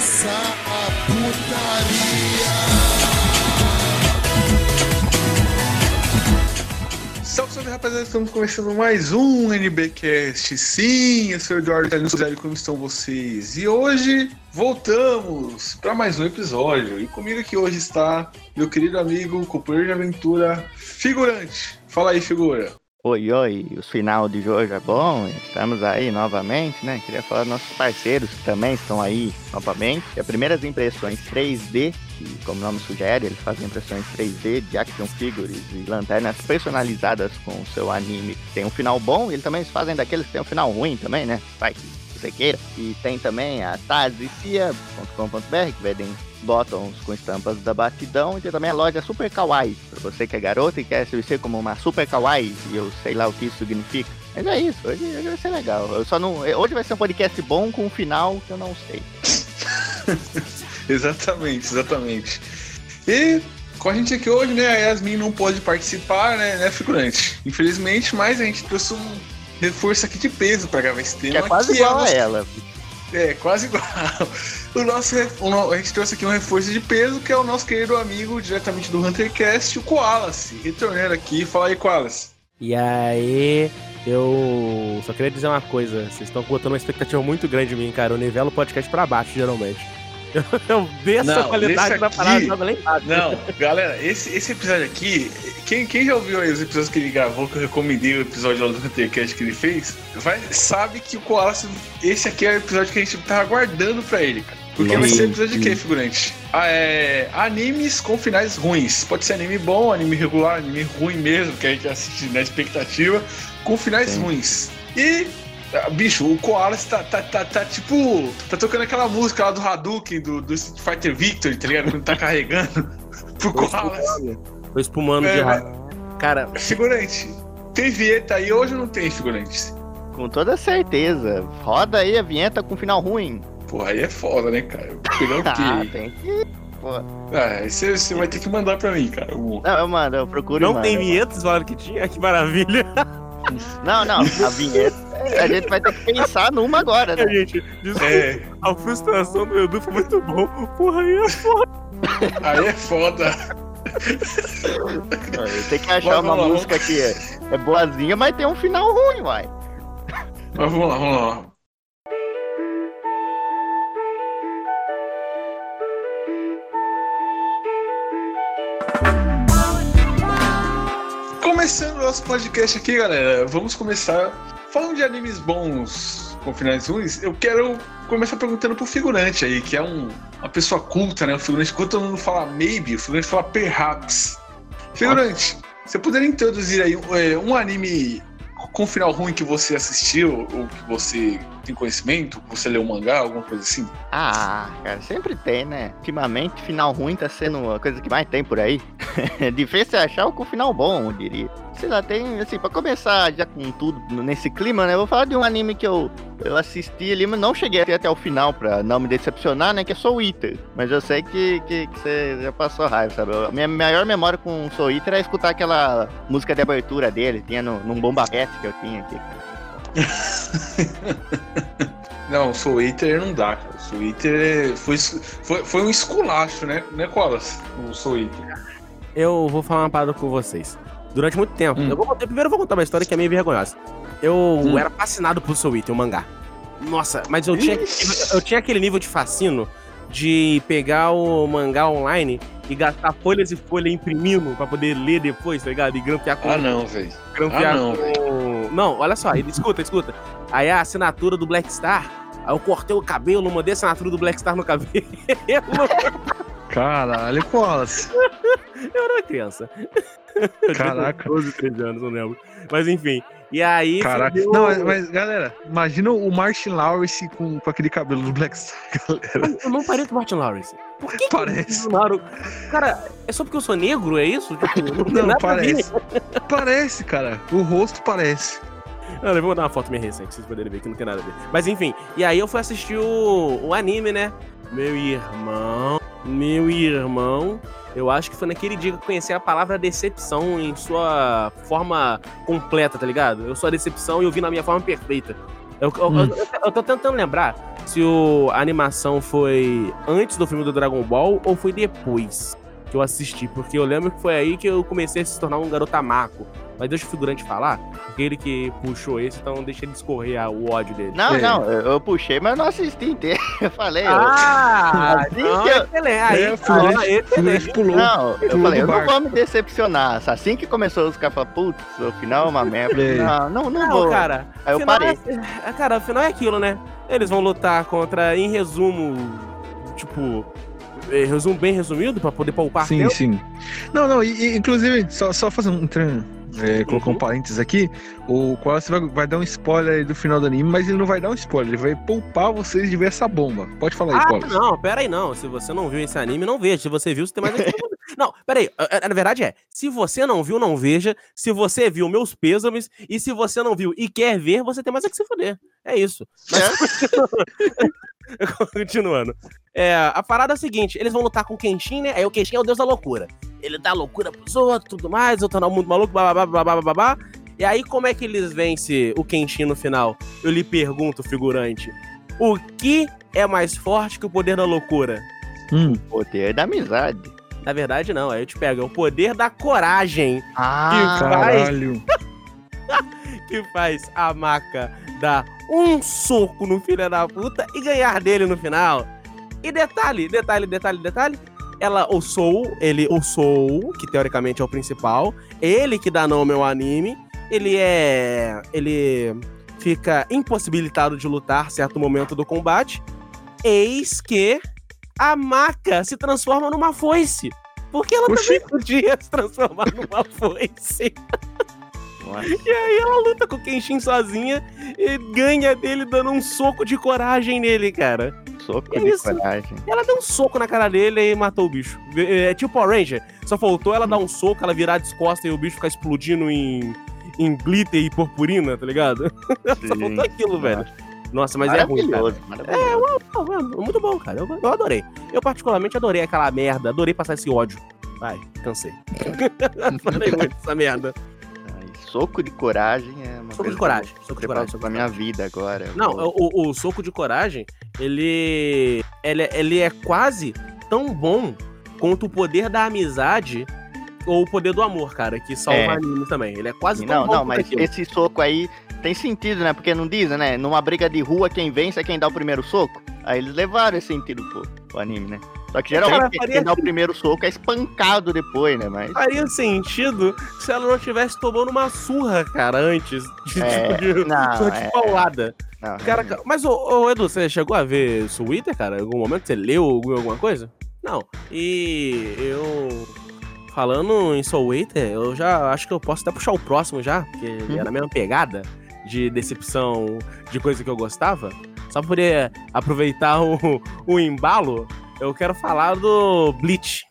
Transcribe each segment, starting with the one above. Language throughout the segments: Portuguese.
começar a putaria. Salve, salve rapaziada, estamos começando mais um NBcast. Sim, eu sou o Eduardo Zé, como estão vocês? E hoje voltamos para mais um episódio. E comigo aqui hoje está meu querido amigo, companheiro de aventura, Figurante. Fala aí, figura. Oi, oi, o final de hoje é bom, estamos aí novamente, né? Queria falar dos nossos parceiros que também estão aí novamente. E as primeiras impressões 3D, que como o nome sugere, eles fazem impressões 3D de action figures e lanternas personalizadas com o seu anime. Tem um final bom e eles também fazem daqueles que tem um final ruim também, né? Vai que você queira. E tem também a tazicia.com.br, que vendem bottoms com estampas da batidão e tem também a loja Super Kawaii, para você que é garota e quer se vestir como uma Super Kawaii, e eu sei lá o que isso significa. Mas é isso, hoje, hoje vai ser legal. Eu só não, hoje vai ser um podcast bom com um final que eu não sei. exatamente, exatamente. E com a gente aqui hoje, né, a Yasmin não pode participar, né, né, figurante? Infelizmente, mas a gente trouxe um reforço aqui de peso para gravar esse tema. Que é quase que igual é a nosso- ela. É, quase igual. O nosso, o no- a gente trouxe aqui um reforço de peso, que é o nosso querido amigo, diretamente do Huntercast, o Koalas. Retornando aqui, fala aí, Koalas. E aí, eu só queria dizer uma coisa. Vocês estão botando uma expectativa muito grande em mim, cara. Eu nivelo o podcast pra baixo, geralmente. Eu, eu desço Não, a qualidade desse da aqui- parada joga lá embaixo. Não, galera, esse, esse episódio aqui, quem, quem já ouviu aí os episódios que ele gravou, que eu recomendei o episódio lá do Huntercast que ele fez, vai, sabe que o Koalas, esse aqui é o episódio que a gente tava aguardando pra ele, cara. Porque vai ser episódio de quê, figurante? Ah, é, animes com finais ruins. Pode ser anime bom, anime regular, anime ruim mesmo, que a gente assiste na expectativa, com finais Sim. ruins. E, ah, bicho, o Koalas tá, tá, tá, tá tipo. Tá tocando aquela música lá do Hadouken, do, do Street Fighter Victory, tá ligado? Quando tá carregando pro espumando, Tô espumando É, de raiva. Cara, Figurante, tem vinheta aí hoje ou não tem, figurante? Com toda certeza. Roda aí a vinheta com final ruim. Porra, aí é foda, né, cara? Pegando Ah, que. tem que. Porra. Ah, aí você você vai ter que mandar pra mim, cara. o- Não, eu mando, eu procuro. não mando. tem vinheta, vocês falaram que tinha? Que maravilha. Não, não, a vinheta. A gente vai ter que pensar numa agora, né? Gente, desculpa. É, A frustração do Edu foi muito bom. Porra, aí é aí é foda. Tem que achar Vai, uma lá, música que é, é boazinha, mas tem um final ruim, uai. Mas vamos lá, vamos lá. Começando o nosso podcast aqui, galera. Vamos começar falando de animes bons com finais ruins. Eu quero começar perguntando pro figurante aí, que é um, uma pessoa culta, né? O figurante, quando todo mundo fala maybe, o figurante fala perhaps. Figurante, você poderia introduzir aí um, é, um anime com final ruim que você assistiu, ou que você tem conhecimento, você leu um mangá, alguma coisa assim? Ah, cara, sempre tem, né? Ultimamente, final ruim tá sendo a coisa que mais tem por aí. é difícil achar o com final bom, eu diria. Sei lá, tem, assim, pra começar já com tudo nesse clima, né? Eu vou falar de um anime que eu, eu assisti ali, mas não cheguei até, até o final pra não me decepcionar, né? Que é Soul Eater. Mas eu sei que, que, que você já passou raiva, sabe? A minha maior memória com Soul Eater é escutar aquela música de abertura dele, tinha no, num bomba pet que eu tinha aqui. Não, o Soul Eater não dá, cara. O Soul Eater é- foi, foi, foi um esculacho, né, né Colas? O Soul Eater. Eu vou falar uma parada com vocês. Durante muito tempo. Hum. Eu vou contar- primeiro eu vou contar uma história que é meio vergonhosa. Eu Hum. era fascinado por Soul Eater, o mangá. Nossa, mas eu tinha, eu tinha aquele nível de fascino de pegar o mangá online e gastar folhas e folhas imprimindo pra poder ler depois, tá ligado? E grampear com. Ah, não, velho. grampear ah, não, com... Não, olha só, escuta, escuta. Aí a assinatura do Black Star. Aí eu cortei o cabelo, mandei a assinatura do Black Star no cabelo. Caralho, Colas. Eu era uma criança. Eu Caraca. 12, 13 anos, não lembro. Mas enfim. E aí. Caraca. fudeu- Não, mas, mas, galera, imagina o Martin Lawrence com, com aquele cabelo do Black Star, galera. Eu não parei com o Martin Lawrence. Por que? que Parece. Naru- Cara, é só porque eu sou negro, é isso? Tipo, não Não, parece. Parece, cara. O rosto parece. Não, eu vou mandar uma foto minha recente, vocês poderem ver que não tem nada a ver. Mas enfim, e aí eu fui assistir o, o anime, né? Meu irmão, meu irmão, eu acho que foi naquele dia que eu conheci a palavra decepção em sua forma completa, tá ligado? Eu sou a decepção e eu vi na minha forma perfeita. Eu, eu- Hum. eu- eu tô tentando lembrar se o, a animação foi antes do filme do Dragon Ball ou foi depois que eu assisti. Porque eu lembro que foi aí que eu comecei a se tornar um garoto amaco. Mas deixa o figurante falar, porque ele que puxou esse, então deixa ele escorrer a- o ódio dele. Não, É. não, eu, eu puxei, mas eu não assisti inteiro. Eu falei, eu- Ah, Assim não, que eu- excelente. Aí, É, o ah, figurante, o excelente. figurante pulou. Não, eu Pulou falei, eu não vou me decepcionar. Assim que começou os caras falaram, putz, o final é uma merda. É. Não, não, não, Não, vou. cara. Aí eu final parei. É, é, cara, afinal é aquilo, né? Eles vão lutar contra, em resumo, tipo, resumo bem resumido, pra poder poupar Sim, tempo. sim. Não, não, e, e, inclusive, só, só fazer um. tran- É, colocar Uhum. um parênteses aqui, o Wallace vai, vai dar um spoiler aí do final do anime, mas ele não vai dar um spoiler, ele vai poupar vocês de ver essa bomba. Pode falar aí, Ah, Wallace. não, pera aí, não. Se você não viu esse anime, não veja. Se você viu, você tem mais. Não, pera aí. Na verdade é, se você não viu, não veja. Se você viu, meus pêsames. E se você não viu e quer ver, você tem mais a que se fuder. É isso. Continuando. É, a parada é a seguinte: eles vão lutar com o Kenshin, né? Aí o Kenshin é o deus da loucura. Ele dá loucura pros outros, tudo mais, eu tô no mundo maluco, blá blá blá blá blá blá blá. E aí, como é que eles vencem o Kenshin no final? Eu lhe pergunto, figurante: o que é mais forte que o poder da loucura? Hum. Poder da amizade. Na verdade, não. Aí eu te pego: é o poder da coragem Ah, Vai. Caralho. que faz a maca dar um soco no filho da puta e ganhar dele no final. E detalhe, detalhe, detalhe, detalhe. Ela, o Soul, ele, o Soul, que teoricamente é o principal, ele que dá nome ao anime, ele é. Ele fica impossibilitado de lutar certo momento do combate. Eis que a maca se transforma numa foice. Porque ela Oxi. também podia se transformar numa foice. nossa. E aí ela luta com o Kenshin sozinha e ganha dele dando um soco de coragem nele, cara. soco É de isso. coragem. Ela deu um soco na cara dele e matou o bicho. É tipo Power Ranger. Só faltou ela dar um soco, ela virar de costas e o bicho ficar explodindo em, em glitter e purpurina, tá ligado? Só Sim. faltou aquilo, velho. Nossa, mas é ruim, cara. é muito bom, cara. Eu, eu adorei. Eu particularmente adorei aquela merda. Adorei passar esse ódio. Vai, cansei. Falei muito dessa merda. Soco de coragem é uma Soco coisa de coragem. que Soco de coragem. Soco pra minha vida agora. Não, vou- o, o soco de coragem, ele, ele. Ele é quase tão bom quanto o poder da amizade ou o poder do amor, cara, que salva É. anime também. Ele é quase tão Não, bom não, quanto mas aquilo. esse soco aí tem sentido, né? Porque não dizem, né? Numa briga de rua, quem vence é quem dá o primeiro soco. Aí eles levaram esse sentido pro, pro anime, né? Só que geralmente Cara, quem- dá o primeiro soco é espancado depois, né? Mas. Faria sentido se ela não tivesse tomando uma surra, cara, antes. De, É, tipo, de, não, surra de é. paulada. Não, Cara, ca- mas, ô, ô, Edu, você chegou a ver Twitter, cara? Em algum momento você leu alguma coisa? Não. E eu. Falando em Soul Eater, eu já acho que eu posso até puxar o próximo já, porque Hum. era a mesma pegada de decepção de coisa que eu gostava. Só pra poder aproveitar o, o embalo, eu quero falar do Bleach.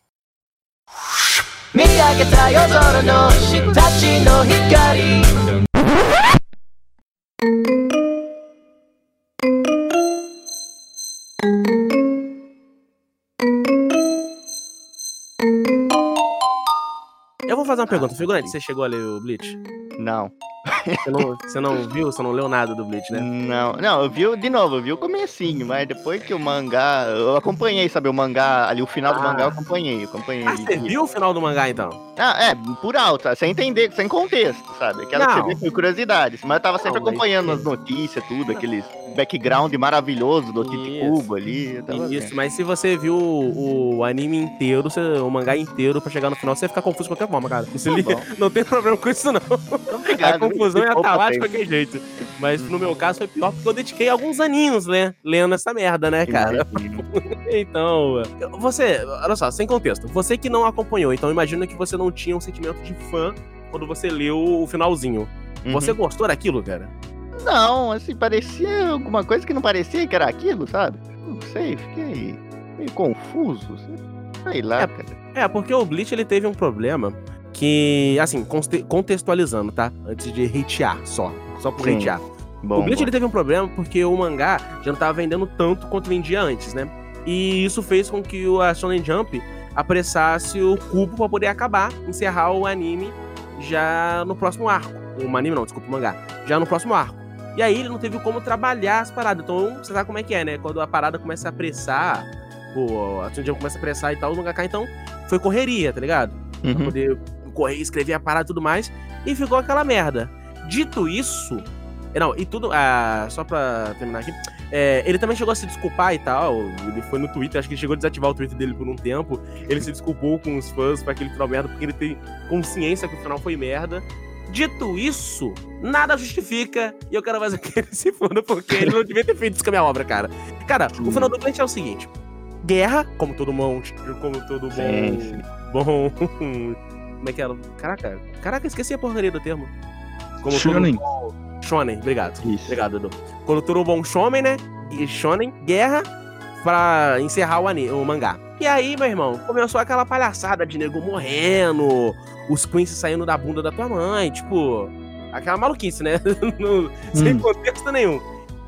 Eu vou fazer uma pergunta, figurante, você chegou a ler o Bleach? Não. Você não, você não viu, você não leu nada do Bleach, né? não, não, eu vi, de novo, eu vi o comecinho, mas depois que o mangá, eu acompanhei, sabe, o mangá, ali o final do Ah. mangá eu acompanhei, eu acompanhei. Ah, você viu o final do mangá, então? Ah, é, por alto, sem entender, sem contexto, sabe? Aquela que Não. você vê por curiosidades. Mas eu tava sempre Não, mas- acompanhando as notícias, tudo, aqueles background maravilhoso do Tite. Cubo ali. Isso, vendo. mas se você viu o, o anime inteiro, você- o mangá inteiro pra chegar no final, você vai ficar confuso de qualquer forma, cara. Tá não tem problema com isso, não. A obrigado. Confusão ia estar lá de qualquer jeito. Mas no meu caso foi pior porque eu dediquei alguns aninhos né, lendo essa merda, né, cara? Então, você, olha só, sem contexto, você que não acompanhou, então imagina que você não tinha um sentimento de fã quando você leu o finalzinho. Uhum. Você gostou daquilo, cara? Não, assim, parecia alguma coisa que não parecia que era aquilo, sabe? Não sei, fiquei meio confuso. Sei lá, É, cara. É, porque o Bleach ele teve um problema que, assim, conte- contextualizando, tá? Antes de hatear só. Só por Sim. hatear. Bom, o Bleach ele teve um problema porque o mangá já não tava vendendo tanto quanto vendia antes, né? E isso fez com que o a Shonen Jump apressasse o cubo pra poder acabar, encerrar o anime já no próximo arco. O anime não, desculpa, o mangá. Já no próximo arco. E aí ele não teve como trabalhar as paradas. Então, você sabe como é que é, né? Quando a parada começa a apressar, pô, a Tsunjão começa a apressar e tal, o mangaka, então, foi correria, tá ligado? Pra Uhum. poder correr, escrever a parada e tudo mais. E ficou aquela merda. Dito isso. Não, e tudo. Ah, só pra terminar aqui. é, ele também chegou a se desculpar e tal. Ele foi no Twitter, acho que ele chegou a desativar o Twitter dele por um tempo. Ele se desculpou com os fãs pra aquele final merda, porque ele tem consciência que o final foi merda. Dito isso, nada justifica. E eu quero mais que ele se foda, porque ele não devia ter feito isso com a minha obra, cara. Cara, o final do Blade é o seguinte: guerra, como todo monstro, como todo bom. Sim, sim. Bom. Como é que era? Caraca, caraca, esqueci a porcaria do termo. Como Shonen. todo Shonen, obrigado. Isso. Obrigado, Edu. Quando todo bom shonen, né? E shonen, guerra, pra encerrar o, ani- o mangá. E aí, meu irmão, começou aquela palhaçada de nego morrendo, os Queens saindo da bunda da tua mãe, tipo, aquela maluquice, né? No- Sem Hum. contexto nenhum.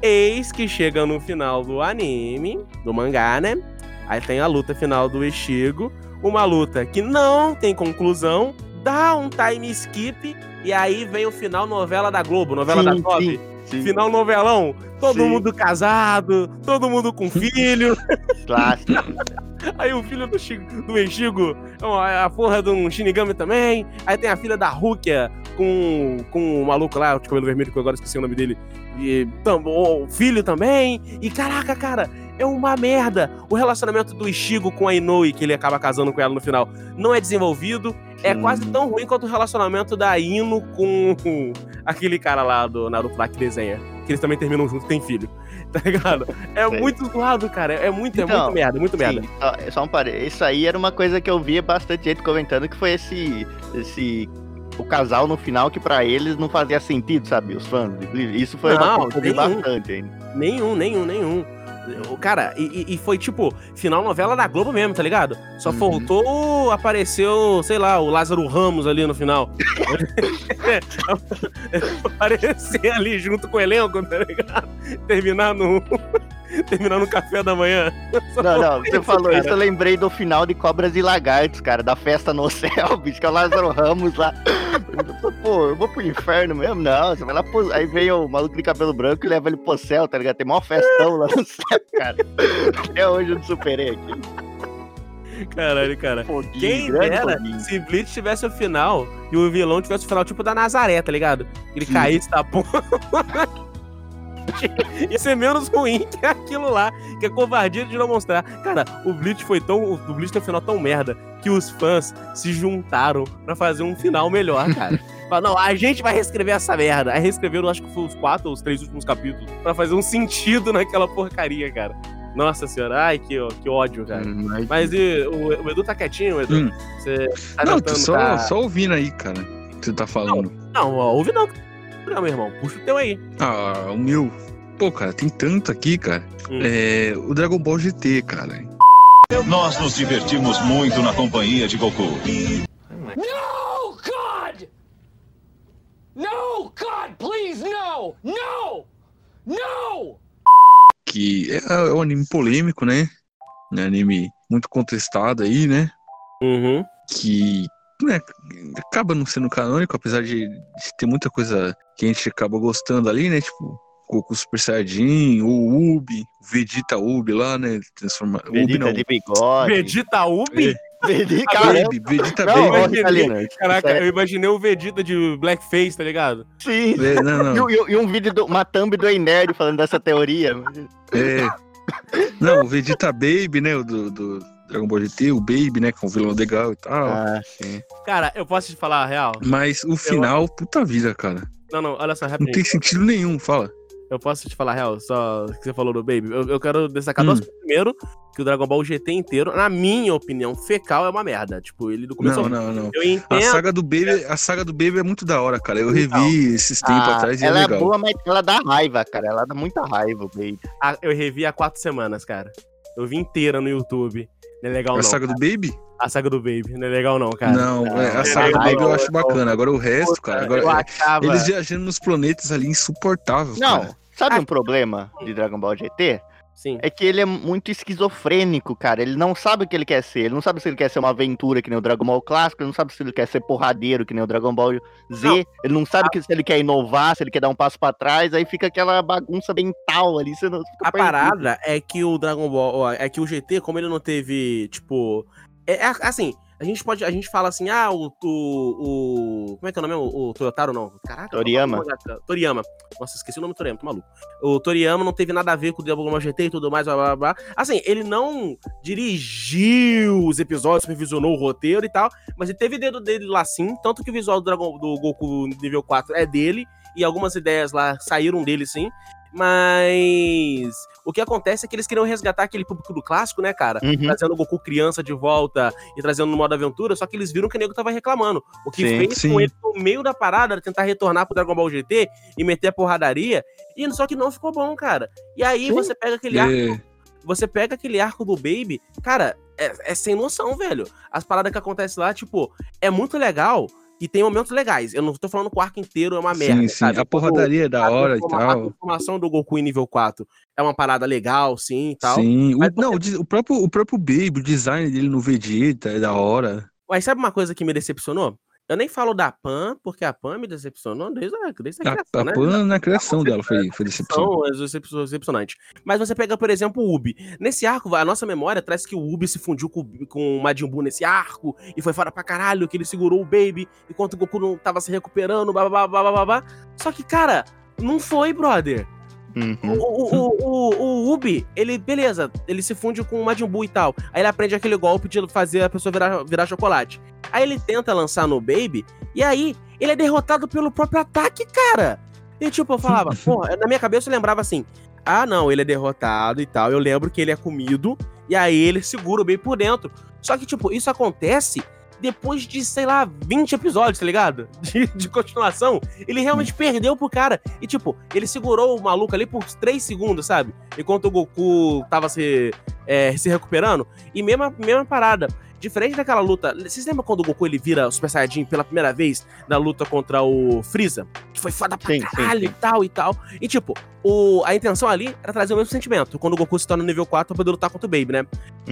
Eis que chega no final do anime, do mangá, né? Aí tem a luta final do Eshigo, uma luta que não tem conclusão, dá um time skip, e aí vem o final novela da Globo, novela da Sim, Top. sim, sim. Final novelão, todo Sim. mundo casado, todo mundo com filho. Clássico. Aí o filho do, Shi- do Enchigo é a porra de um Shinigami também. Aí tem a filha da Rukia com, com o maluco lá, de cabelo vermelho, que eu agora esqueci o nome dele. E tam- o filho também. E caraca, cara, é uma merda. O relacionamento do Ishigo com a Inoue, que ele acaba casando com ela no final, não é desenvolvido. É Sim. quase tão ruim quanto o relacionamento da Ino com aquele cara lá do Naruto lá que desenha. Que eles também terminam juntos, tem filho. Tá ligado? É Sei. muito zoado, cara. É muito, é Então, muito merda, muito merda. Sim, só, só um parê. Isso aí era uma coisa que eu via bastante gente comentando que foi esse. esse o casal no final que pra eles não fazia sentido, sabe? Os fãs. Isso foi Não, uma coisa nenhum. bastante ainda. Nenhum, nenhum, nenhum. Cara, e, e- e foi tipo, final novela da Globo mesmo, tá ligado? Só Uhum. faltou, apareceu, sei lá, o Lázaro Ramos ali no final. Aparecer ali junto com o elenco, tá ligado? Terminar no. Terminar no café da manhã. Não, não, você falou cara. isso, eu lembrei do final de Cobras e Lagartos, cara, da festa no céu, bicho, que é o Lázaro Ramos lá. Pô, eu vou pro inferno mesmo? Não, você vai lá pro... Aí veio o maluco de cabelo branco e leva ele pro céu, tá ligado? Tem maior festão lá no céu, cara. Até hoje eu não superei aqui. Caralho, cara. Foguinho, Quem dera foguinho. se Blitz tivesse o final e o vilão tivesse o final tipo da Nazaré, tá ligado? Ele Sim. caísse da Ia ser menos ruim que aquilo lá, que é covardia de não mostrar. Cara, o Blitz foi tão. O Blitz tem um final tão merda que os fãs se juntaram pra fazer um final melhor, cara. Falaram, não, a gente vai reescrever essa merda. Aí reescreveram, acho que foi os quatro ou os três últimos capítulos, pra fazer um sentido naquela porcaria, cara. Nossa senhora, ai, que, que ódio, cara. Hum, mas- Mas e, o, o Edu tá quietinho, Edu? Hum. Você tá Não, tô tentando só, tá- só ouvindo aí, cara. O que você tá falando. Não, ó, ouve não. Não, meu irmão. Puxa o teu aí. Ah, o meu. Pô, cara, tem tanto aqui, cara. Hum. É. O Dragon Ball GT, cara. Nós nos divertimos muito na companhia de Goku. No, God! No, God, please, no! No! No! Que é, é um anime polêmico, né? Um anime muito contestado aí, né? Uhum. que né, acaba não sendo canônico, apesar de, de ter muita coisa que a gente acaba gostando ali, né? Tipo, Goku Super Saiyajin, o Ubi, o Vegeta Ubi lá, né? Transforma... Ubi Vegeta não. de bigode. Vegeta Ubi? Vegeta, Ah, cara. Baby, Vegeta Não, Baby. imaginei. Ritalina, Caraca, eu imaginei o Vegeta de Blackface, tá ligado? é- Sim. É, não, E, não. um- e um- e um vídeo, do, uma thumb do Ei Nerd falando dessa teoria. É. Não, o Vegeta Baby, né? O do, do Dragon Ball GT, o Baby, né? Que é um vilão legal e tal. Ah, sim. Cara, eu posso te falar a real? Mas o final, puta vida, cara. Não, não, olha só, Não rapidinho. tem sentido nenhum, fala. Eu posso te falar a real, só que você falou do Baby. Eu, eu quero destacar Hum. duas coisas. Primeiro, que o Dragon Ball GT inteiro, na minha opinião, fecal é uma merda. Tipo, ele do começo Não, não, não. Eu A entendo. saga do Baby, a saga do Baby é muito da hora, cara. Eu revi esses tempos Ah, atrás e é ela é legal. boa, mas ela dá raiva, cara. Ela dá muita raiva, baby. Ah, eu revi há quatro semanas, cara. Eu vi inteira no YouTube. Não é legal, a não. saga do Baby? A saga do Baby. Não é legal, não, cara. não, é, a não, saga do Baby eu acho bacana. Agora o resto, cara, agora eu é, achava. eles viajando nos planetas ali insuportável, Não, cara. sabe Ah. um problema de Dragon Ball GT? Sim. É que ele é muito esquizofrênico, cara. Ele não sabe o que ele quer ser. Ele não sabe se ele quer ser uma aventura que nem o Dragon Ball clássico. Ele não sabe se ele quer ser porradeiro que nem o Dragon Ball Z. Não. Ele não sabe que, se ele quer inovar, se ele quer dar um passo pra trás. Aí fica aquela bagunça mental ali. Você não A perdido. parada é que o Dragon Ball, ó, é que o GT, como ele não teve, tipo, é, é assim, a gente pode, a gente fala assim, ah, o, o, o como é que é o nome? O, o Toyotaro não, caraca. Toriyama. Toriyama. Nossa, esqueci o nome do Toriyama, tô maluco. O Toriyama não teve nada a ver com o Ball GT e tudo mais, blá blá blá. Assim, ele não dirigiu os episódios, supervisionou o roteiro e tal, mas ele teve dedo dele lá sim, tanto que o visual do Dragon do Goku nível 4 é dele e algumas ideias lá saíram dele sim. Mas o que acontece é que eles queriam resgatar aquele público do clássico, né, cara? Uhum. Trazendo o Goku criança de volta e trazendo no modo aventura, só que eles viram que o nego tava reclamando. O que Sim, fez sim. com ele no meio da parada era tentar retornar pro Dragon Ball GT e meter a porradaria. E só que não ficou bom, cara. E aí Sim. você pega aquele arco É, você pega aquele arco do Baby, cara, é, é sem noção, velho. As paradas que acontecem lá, tipo, é muito legal e tem momentos legais. Eu não tô falando que o arco inteiro é uma merda, sim, sim. sabe? A porradaria é da hora e transforma- A tal. transformação do Goku em nível 4 é uma parada legal, sim e tal. Sim. O, não, o próprio, o próprio Baby, o design dele no Vegeta é da hora. Mas sabe uma coisa que me decepcionou? Eu nem falo da Pan, porque a Pan me decepcionou desde a, desde a A, criação, a né? Pan na criação dela foi, foi decepção. São as decep- decepcionantes. Mas você pega, por exemplo, o Ubi. Nesse arco, a nossa memória traz que o Ubi se fundiu com, com o Majin Buu nesse arco e foi fora pra caralho, que ele segurou o Baby enquanto o Goku não tava se recuperando, blá blá blá blá blá blá. Só que, cara, não foi, brother. O, Uhum. o, o, o, o Ubi, ele, beleza, ele se funde com o Majin Buu e tal. Aí ele aprende aquele golpe de fazer a pessoa virar, virar chocolate. Aí ele tenta lançar no Baby, e aí ele é derrotado pelo próprio ataque, cara. E tipo, eu falava, porra, na minha cabeça eu lembrava assim: ah, não, ele é derrotado e tal. Eu lembro que ele é comido, e aí ele segura o Baby por dentro. Só que, tipo, isso acontece depois de, sei lá, 20 episódios, tá ligado? De, de continuação. Ele realmente perdeu pro cara. E, tipo, ele segurou o maluco ali por 3 segundos, sabe? Enquanto o Goku tava se, é, se recuperando. E mesma, mesma parada. Diferente daquela luta. Vocês lembram quando o Goku ele vira Super Saiyajin pela primeira vez na luta contra o Freeza? Que foi foda pra Sim, sim, caralho sim. e tal e tal. E tipo, o, a intenção ali era trazer o mesmo sentimento. Quando o Goku se torna nível 4 pra poder lutar contra o Baby, né?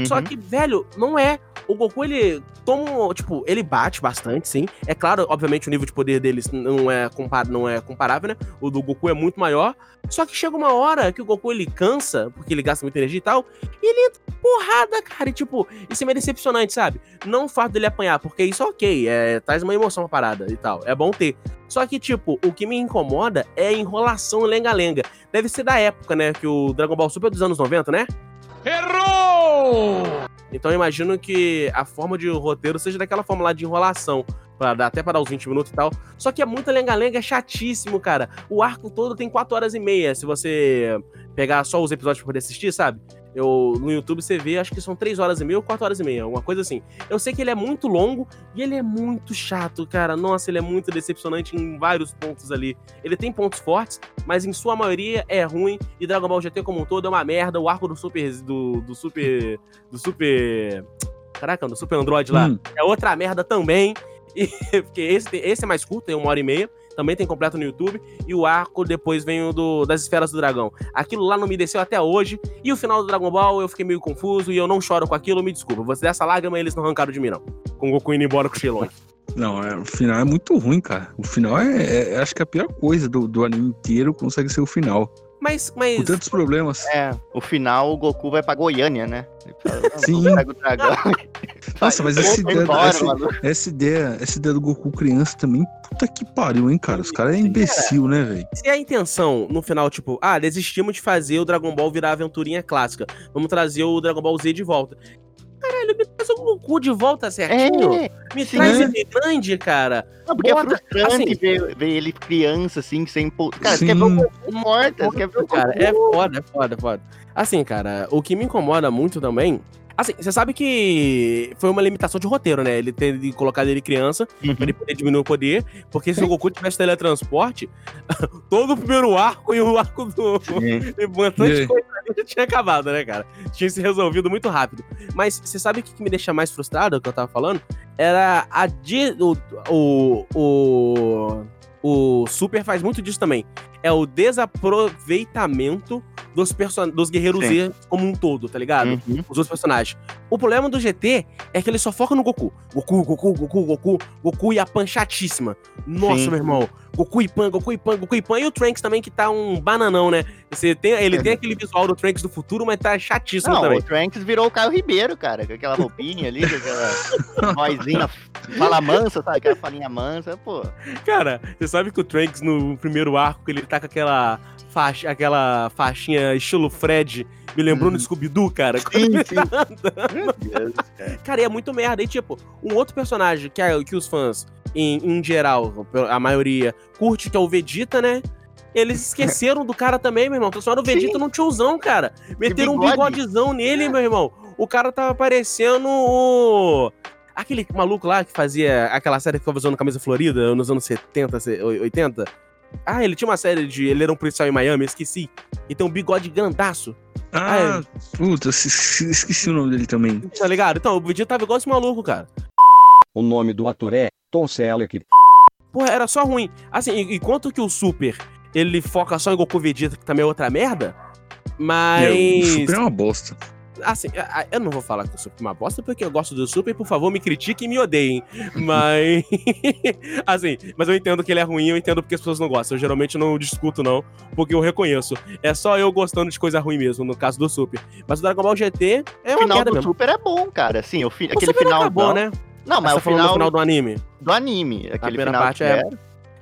Só Uhum. que, velho, não é. O Goku, ele toma. Tipo, ele bate bastante, sim. É claro, obviamente, o nível de poder deles não é, compar, não é comparável, né? O do Goku é muito maior. Só que chega uma hora que o Goku ele cansa, porque ele gasta muita energia e tal. E ele entra porrada, cara. E, tipo, isso é meio decepcionante, sabe? Não o fato dele apanhar, porque isso é ok. É, traz uma emoção pra parada e tal. É bom ter. Só que, tipo, o que me incomoda é a enrolação lenga-lenga. Deve ser da época, né? Que o Dragon Ball Super é dos anos 90, né? Errou! Então eu imagino que a forma de roteiro seja daquela forma lá de enrolação. Pra dar, até para dar os 20 minutos e tal. Só que é muita lenga-lenga, é chatíssimo, cara. O arco todo tem 4 horas e meia. Se você pegar só os episódios pra poder assistir, sabe? Eu, no YouTube você vê, acho que são 3 horas e meia ou 4 horas e meia, alguma coisa assim. Eu sei que ele é muito longo e ele é muito chato, cara. Nossa, ele é muito decepcionante em vários pontos ali. Ele tem pontos fortes, mas em sua maioria é ruim. E Dragon Ball GT como um todo é uma merda. O arco do Super. do, do Super. do Super. Caraca, do Super Android lá Hum, é outra merda também. E, porque esse, esse é mais curto, tem uma hora e meia. Também tem completo no YouTube. E o arco depois vem o do, das esferas do dragão. Aquilo lá não me desceu até hoje. E o final do Dragon Ball eu fiquei meio confuso. E eu não choro com aquilo, me desculpa. Você dessa lágrima eles não arrancaram de mim, não. Com o Goku indo embora com o Shenlong. não, é, o final é muito ruim, cara. O final é, é- acho que a pior coisa do, do anime inteiro consegue ser o final. Mas, mas. Com tantos problemas. É, o final o Goku vai pra Goiânia, né? Ele fala, "Não, Sim. Pega o dragão. Nossa, mas essa ideia, embora, essa, essa ideia, essa ideia do Goku criança também, puta que pariu, hein, cara? Os caras é imbecil, né, velho? Se a intenção no final, tipo, ah, desistimos de fazer o Dragon Ball virar aventurinha clássica. Vamos trazer o Dragon Ball Z de volta. Caralho, me traz o Goku de volta certinho. É, me sim. traz ele grande, cara. não, porque é Bota, frustrante assim- ver, ver ele criança, assim, sem... Cara, você Sim. quer ver o Goku morto, você quer ver o Cara, Goku... é foda, é foda, é foda. Assim, cara, o que me incomoda muito também. Assim, você sabe que foi uma limitação de roteiro, né? Ele ter colocado ele criança Uhum. pra ele poder diminuir o poder. Porque se o Goku tivesse teletransporte, todo o primeiro arco e o arco do. E bastante coisa já tinha acabado, né, cara? Tinha se resolvido muito rápido. Mas você sabe o que que me deixa mais frustrado, o que eu tava falando? Era a. Di o, o, o. O Super faz muito disso também. É o desaproveitamento dos, dos guerreiros Sim. Z como um todo, tá ligado? Uhum. Os outros personagens. O problema do GT é que ele só foca no Goku. Goku, Goku, Goku, Goku, Goku e a Pan chatíssima. Nossa, Sim. meu irmão. Goku e Pan, Goku e Pan, Goku e Pan. E o Trunks também, que tá um bananão, né? Você tem, ele tem aquele visual do Trunks do futuro, mas tá chatíssimo Não, também. o Trunks virou o Caio Ribeiro, cara, com aquela roupinha ali, com aquela vozinha, fala mansa, sabe? Aquela falinha mansa, pô. Cara, você sabe que o Trunks no primeiro arco, ele tá com aquela faixa, aquela faixinha estilo Fred, me lembrou no Scooby-Doo, cara? Quando ele tá cara. E é muito merda. E tipo, um outro personagem que, é- que os fãs, em, em geral, a maioria, curte, que é o Vegeta, né? Eles esqueceram do cara também, meu irmão. Transformaram o Vegeta num tiozão, cara. Meteram um bigode. bigodezão nele, meu irmão. O cara tava parecendo o. Aquele maluco lá que fazia aquela série que ficava usando camisa florida nos anos 70, se- 80. Ah, ele tinha uma série de. Ele era um policial em Miami, esqueci. E tem um bigode grandaço, Ah, puta, se- se- esqueci o nome dele também. tá ligado? Então, o Vegeta tava igual esse maluco, cara. O nome do ator é Tom Selleck. Porra, era só ruim. Assim, en- enquanto que o Super, ele foca só em Goku Vegeta, que também é outra merda. Mas. É, o Super é uma bosta. Assim, a- a- eu não vou falar que o Super é uma bosta, porque eu gosto do Super, por favor, me critiquem e me odeiem. Mas. assim, mas eu entendo que ele é ruim, eu entendo porque as pessoas não gostam. Eu geralmente não discuto, não, porque eu reconheço. É só eu gostando de coisa ruim mesmo, no caso do Super. Mas o Dragon Ball GT é O uma final merda do mesmo. Super é bom, cara. Assim, o fi... O aquele Super final. acabou, né? Não, mas Você o falando do final, final do anime. do anime. Aquele primeira final parte é- era,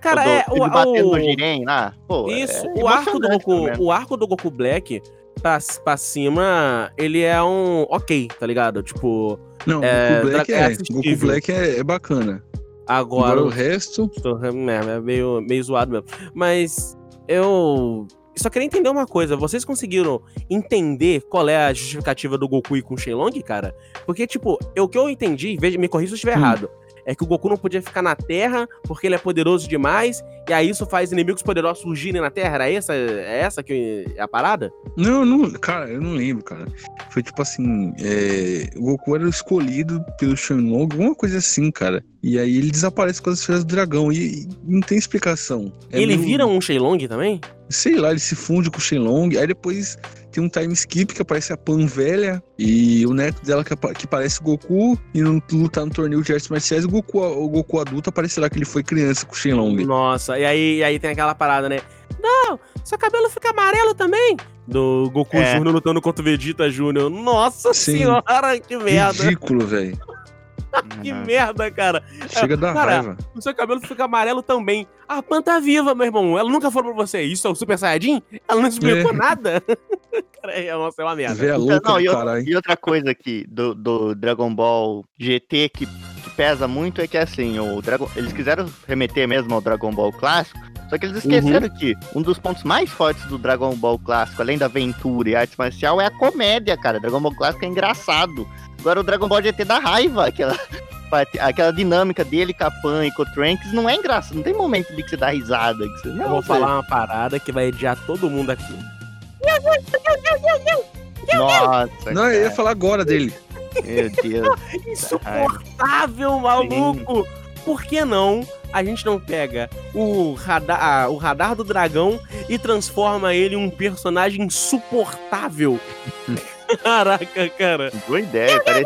Cara, do- é. O, batendo o- no Jiren lá. Pô, Isso, é o arco do Goku, também. o arco do Goku Black pra, pra cima, ele é um ok, tá ligado? Tipo, Não, É, o Goku Black é é. Goku Black é, é bacana. agora Agora o resto. Tô- É, é meio, meio zoado mesmo. Mas eu só queria entender uma coisa. Vocês conseguiram entender qual é a justificativa do Goku ir com o Shenlong, cara? Porque, tipo, eu- o que eu entendi, veja, me corrija se eu estiver Hum. errado, é que o Goku não podia ficar na Terra porque ele é poderoso demais, e aí isso faz inimigos poderosos surgirem na Terra. Era essa, é essa que é a parada? Não, não, cara, eu não lembro, cara. Foi tipo assim, é, o Goku era escolhido pelo Shenlong, alguma coisa assim, cara. E aí ele desaparece com as esferas do dragão e, e não tem explicação. É ele meio- vira um Shenlong também? Sei lá, ele se funde com o Shenlong, aí depois tem um time skip que aparece a Pan velha e o neto dela que, que parece o Goku e no, lutar no torneio de artes marciais o Goku, o Goku adulto aparece lá que ele foi criança com o Shenlong. Nossa, e aí, e aí tem aquela parada, né? Não, seu cabelo fica amarelo também. Do Goku É. Júnior lutando contra o Vegeta Júnior. Nossa Sim. senhora, que merda. Ridículo, velho. Que merda, cara. Chega da Cara, raiva. O seu cabelo fica amarelo também. A Pan tá viva, meu irmão. Ela nunca falou pra você. Isso é o Super Saiyajin? Ela não explicou É. nada. cara, é, nossa, é uma merda. Véia Então, louca não, e, outra, e outra coisa aqui do, do Dragon Ball GT que, que pesa muito é que assim, o Dragon, eles quiseram remeter mesmo ao Dragon Ball clássico, só que eles esqueceram que um dos pontos mais fortes do Dragon Ball clássico, além da aventura e arte marcial, é a comédia, cara. Dragon Ball clássico é engraçado. Agora o Dragon Ball GT dá raiva, aquela, aquela dinâmica dele com a Pan e com o Trunks não é engraçado, não tem momento de que você dá risada. Que você, Eu não, vou você- falar uma parada que vai ediar todo mundo aqui. Nossa, Não, eu ia cara, falar agora dele. meu Deus. Insuportável, maluco! Por que não a gente não pega o radar, ah, o radar do dragão e transforma ele em um personagem insuportável? Caraca, cara. Boa ideia, parece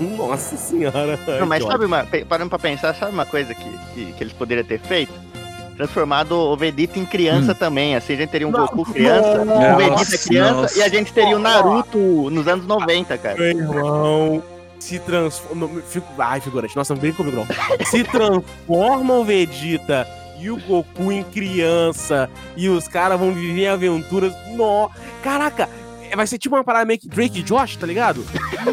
Nossa senhora. Não, mas sabe uma, parando pra pensar, sabe uma coisa que, que, que eles poderiam ter feito? Transformado o Vegeta em criança também, assim a gente teria um Não, Goku criança, Nossa, o Vegeta criança nossa. e a gente teria o Naruto nos anos 90, cara. Meu irmão se transforma. Ai, figurante, nossa, não brinca comigo, não. Se transforma o Vegeta e o Goku em criança. E os caras vão viver aventuras. No... Caraca, vai ser tipo uma parada meio que Drake e Josh, tá ligado?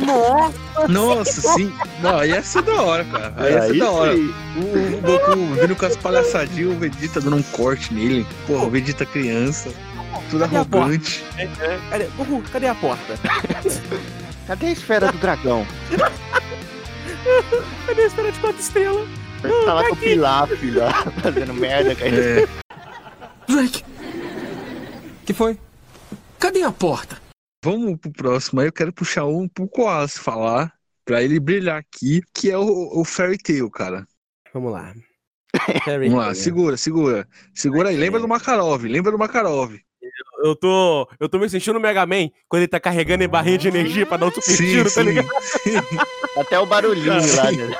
Nossa! Nossa, sim. Não, aí ia ser da hora, cara. Aí ia ser da hora. sim. O, Goku vindo com as palhaçadinhas, o Vegeta dando um corte nele. Porra, o Vegeta criança. Tudo Cadê a porta? arrogante. Cadê, Goku, cadê a porta? Cadê a esfera do dragão? Cadê a esfera de quatro estrelas? Ele tava com o Pilaf, filho, fazendo merda, cara. É, Drake! Que foi? Cadê a porta? Vamos pro próximo. Aí eu quero puxar um pro Koalas falar. Pra ele brilhar aqui, que é o, o Fairy Tail, cara. Vamos lá. Vamos lá, segura, segura. Segura aí. Lembra do Makarov, lembra do Makarov. eu tô, eu tô me sentindo o Mega Man quando ele tá carregando em barrinha de energia pra dar um super tiro, tá ligado? Até o barulhinho lá, né?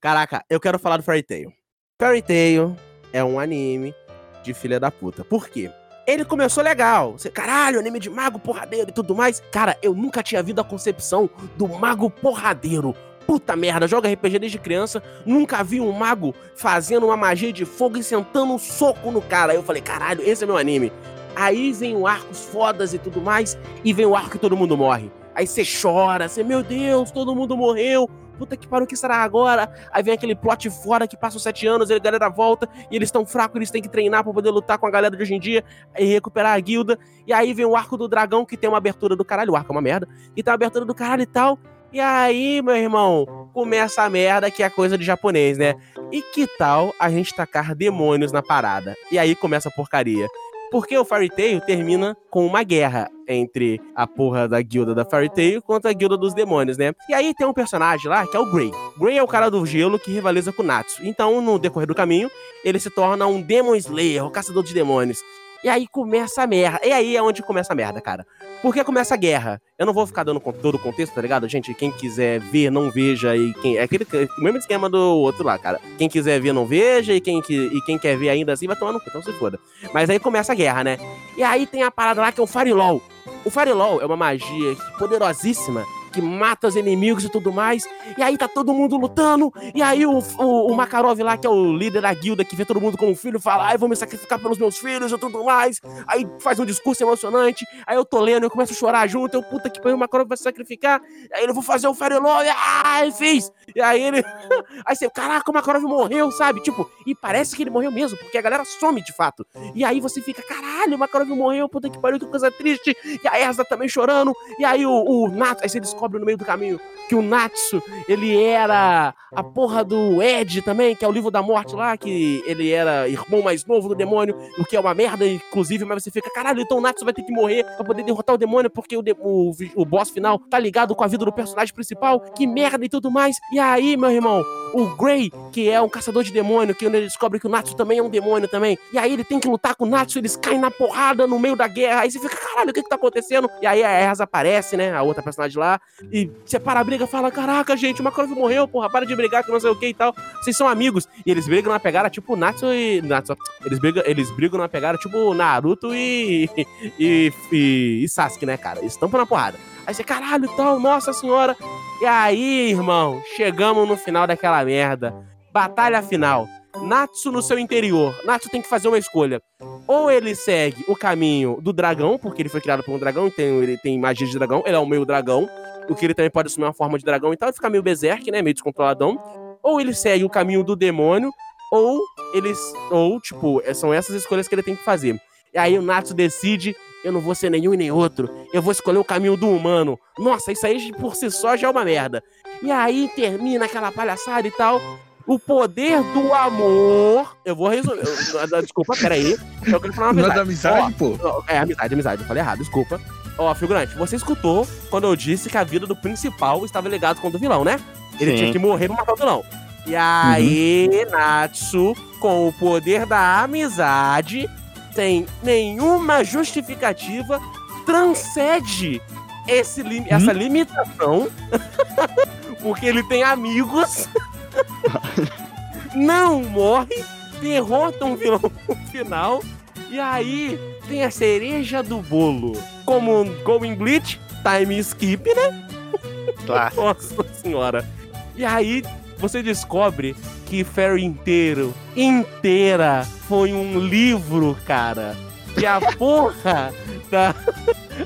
Caraca, eu quero falar do Fairy Tail. Fairy Tail é um anime de filha da puta. Por quê? Ele começou legal. Você, caralho, anime de mago porradeiro e tudo mais. Cara, eu nunca tinha visto a concepção do mago porradeiro. Puta merda, joga RPG desde criança, nunca vi um mago fazendo uma magia de fogo e sentando um soco no cara. Aí eu falei, caralho, esse é meu anime. Aí vem o arcos fodas e tudo mais, e vem o arco que todo mundo morre. Aí você chora, você, meu Deus, todo mundo morreu. Puta que pariu, o que será agora? Aí vem aquele plot fora que passa os sete anos, a galera volta, e eles estão fracos, eles têm que treinar pra poder lutar com a galera de hoje em dia e recuperar a guilda. E aí vem o arco do dragão, que tem uma abertura do caralho, o arco é uma merda, e tem uma abertura do caralho e tal. E aí, meu irmão, começa a merda que é coisa de japonês, né? E que tal a gente tacar demônios na parada? E aí começa a porcaria. Porque o Fairy Tail termina com uma guerra entre a porra da guilda da Fairy Tail contra a guilda dos demônios, né? E aí tem um personagem lá que é o Grey. Grey é o cara do gelo que rivaliza com o Natsu. Então, no decorrer do caminho, ele se torna um Demon Slayer, o caçador de demônios. E aí começa a merda. E aí é onde começa a merda, cara. Porque começa a guerra. Eu não vou ficar dando todo o contexto, tá ligado? Gente, quem quiser ver, não veja. E quem. É aquele mesmo esquema do outro lá, cara. Quem quiser ver, não veja. E quem, que- e quem quer ver ainda assim, vai tomar no cu. Então se foda. Mas aí começa a guerra, né? E aí tem a parada lá que é o Farilol. O Farilol é uma magia poderosíssima que mata os inimigos e tudo mais. E aí tá todo mundo lutando. E aí o, o, o Makarov lá, que é o líder da guilda, que vê todo mundo como filho, fala: Ai, vou me sacrificar pelos meus filhos e tudo mais. Aí faz um discurso emocionante. Aí eu tô lendo, eu começo a chorar junto. Eu, puta que pariu, o Makarov vai se sacrificar. Aí ele, vou fazer o Farilol. E, ai, fiz. E aí ele. aí você, caraca, o Makarov morreu, sabe? Tipo, e parece que ele morreu mesmo, porque a galera some de fato. E aí você fica, caralho, o Makarov morreu, puta que pariu, que coisa triste. E a Erza também chorando. E aí o, o Natsu, aí você descobre no meio do caminho que o Natsu, ele era a porra do Ed também, que é o livro da morte lá, que ele era irmão mais novo do demônio, o que é uma merda, inclusive, mas você fica, caralho, então o Natsu vai ter que morrer pra poder derrotar o demônio, porque o, de- o, o boss final tá ligado com a vida do personagem principal, que merda e tudo mais. E aí, meu irmão, o Grey, que é um caçador de demônio, que ele descobre que o Natsu também é um demônio também. E aí ele tem que lutar com o Natsu, eles caem na porrada no meio da guerra. Aí você fica, caralho, o que que tá acontecendo? E aí a Erza aparece, né? A outra personagem lá, e separa a briga, fala: Caraca, gente, o Makarov morreu, porra, para de brigar, que não sei o que e tal. Vocês são amigos. E eles brigam na pegada tipo Natsu e. Natsu. Eles brigam, eles brigam na pegada tipo Naruto e. e, e, e Sasuke, né, cara? Eles tampam na porrada. Aí você, caralho, tal, nossa senhora. E aí, irmão, chegamos no final daquela merda. Batalha final. Natsu no seu interior. Natsu tem que fazer uma escolha. Ou ele segue o caminho do dragão, porque ele foi criado por um dragão, então ele tem magia de dragão, ele é o meio dragão, o que ele também pode assumir uma forma de dragão e tal, e fica meio berserk, né, meio descontroladão. Ou ele segue o caminho do demônio, ou eles, ou, tipo, são essas escolhas que ele tem que fazer. E aí o Natsu decide, eu não vou ser nenhum e nem outro, eu vou escolher o caminho do humano. Nossa, isso aí por si só já é uma merda. E aí termina aquela palhaçada e tal. O poder do amor. Eu vou resumir. eu- Desculpa, peraí. Eu quero falar uma Não é da amizade, pô. É, amizade, amizade. Eu falei errado, desculpa. Ó, figurante, você escutou quando eu disse que a vida do principal estava ligada com a do vilão, né? Ele Sim. tinha que morrer pra matar o vilão. E aí, Natsu, com o poder da amizade, sem nenhuma justificativa, transcende esse lim- essa limitação, porque ele tem amigos, não morre, derrota um vilão no final, e aí tem a cereja do bolo. Como um Going Bleach, time skip, né? Clássico. Nossa senhora. E aí você descobre que Fairy inteiro, inteira, foi um livro, cara. Que a porra da,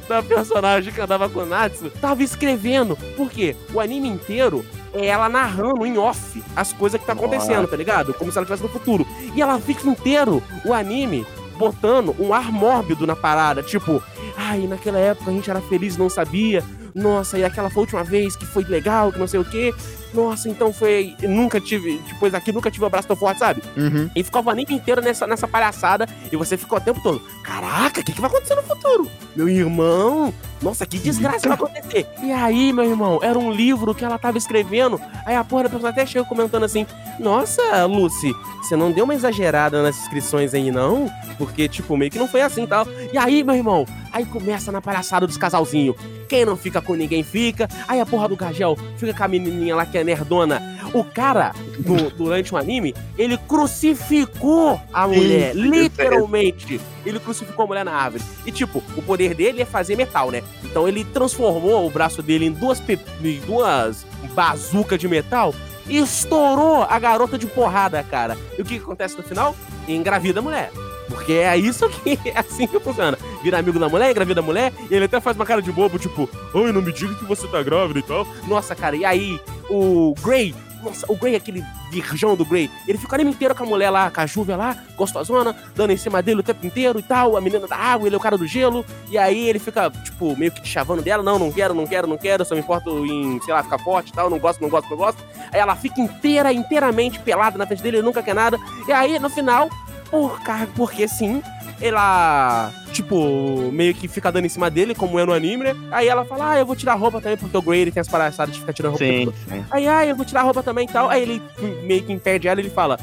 da personagem que andava com o Natsu tava escrevendo. Por quê? O anime inteiro é ela narrando em off as coisas que tá acontecendo, tá ligado? Como se ela estivesse no futuro. E ela fica inteiro, o anime, botando um ar mórbido na parada. Tipo, ai, naquela época a gente era feliz não sabia. Nossa, e aquela foi a última vez que foi legal, que não sei o quê. Nossa, então foi. Nunca tive. Depois daqui, nunca tive um abraço tão forte, sabe? Uhum. E ficava o anime inteiro nessa, nessa palhaçada. E você ficou o tempo todo. Caraca, o que, que vai acontecer no futuro? Meu irmão. Nossa, que desgraça vai acontecer. E aí, meu irmão, era um livro que ela tava escrevendo. Aí a porra da pessoa até chegou comentando assim: Nossa, Lucy, você não deu uma exagerada nas inscrições aí, não? Porque, tipo, meio que não foi assim e tal. E aí, meu irmão, aí começa na palhaçada dos casalzinhos. Quem não fica com ninguém fica. Aí a porra do Gagel fica com a menininha lá que é nerdona. O cara, do- durante o anime, ele crucificou a mulher. literalmente. Ele crucificou a mulher na árvore. E, tipo, o poder dele é fazer metal, né? Então ele transformou o braço dele em duas, pe... em duas bazucas de metal e estourou a garota de porrada, cara. E o que, que acontece no final? Engravida a mulher. Porque é isso que é assim que funciona. Vira amigo da mulher, engravida a mulher, e ele até faz uma cara de bobo, tipo, ai, não me diga que você tá grávida e tal. Nossa, cara, e aí o Grey, nossa, o Grey, aquele virgão do Grey, ele fica o anime inteiro com a mulher lá, com a Júvia lá, gostosona, dando em cima dele o tempo inteiro e tal, a menina da água, ele é o cara do gelo, e aí ele fica, tipo, meio que chavando dela, não, não quero, não quero, não quero, só me importo em, sei lá, ficar forte e tal, não gosto, não gosto, não gosto. Aí ela fica inteira, inteiramente pelada na frente dele, ele nunca quer nada, e aí, no final, por, ca- porque sim, ela, tipo, meio que fica dando em cima dele, como é no anime, né? Aí ela fala, ah, eu vou tirar a roupa também, porque o ele tem as palhaçadas de ficar tirando roupa. Sim, sim. Aí, ah, eu vou tirar a roupa também e tal. Aí ele meio que impede ela e ele fala,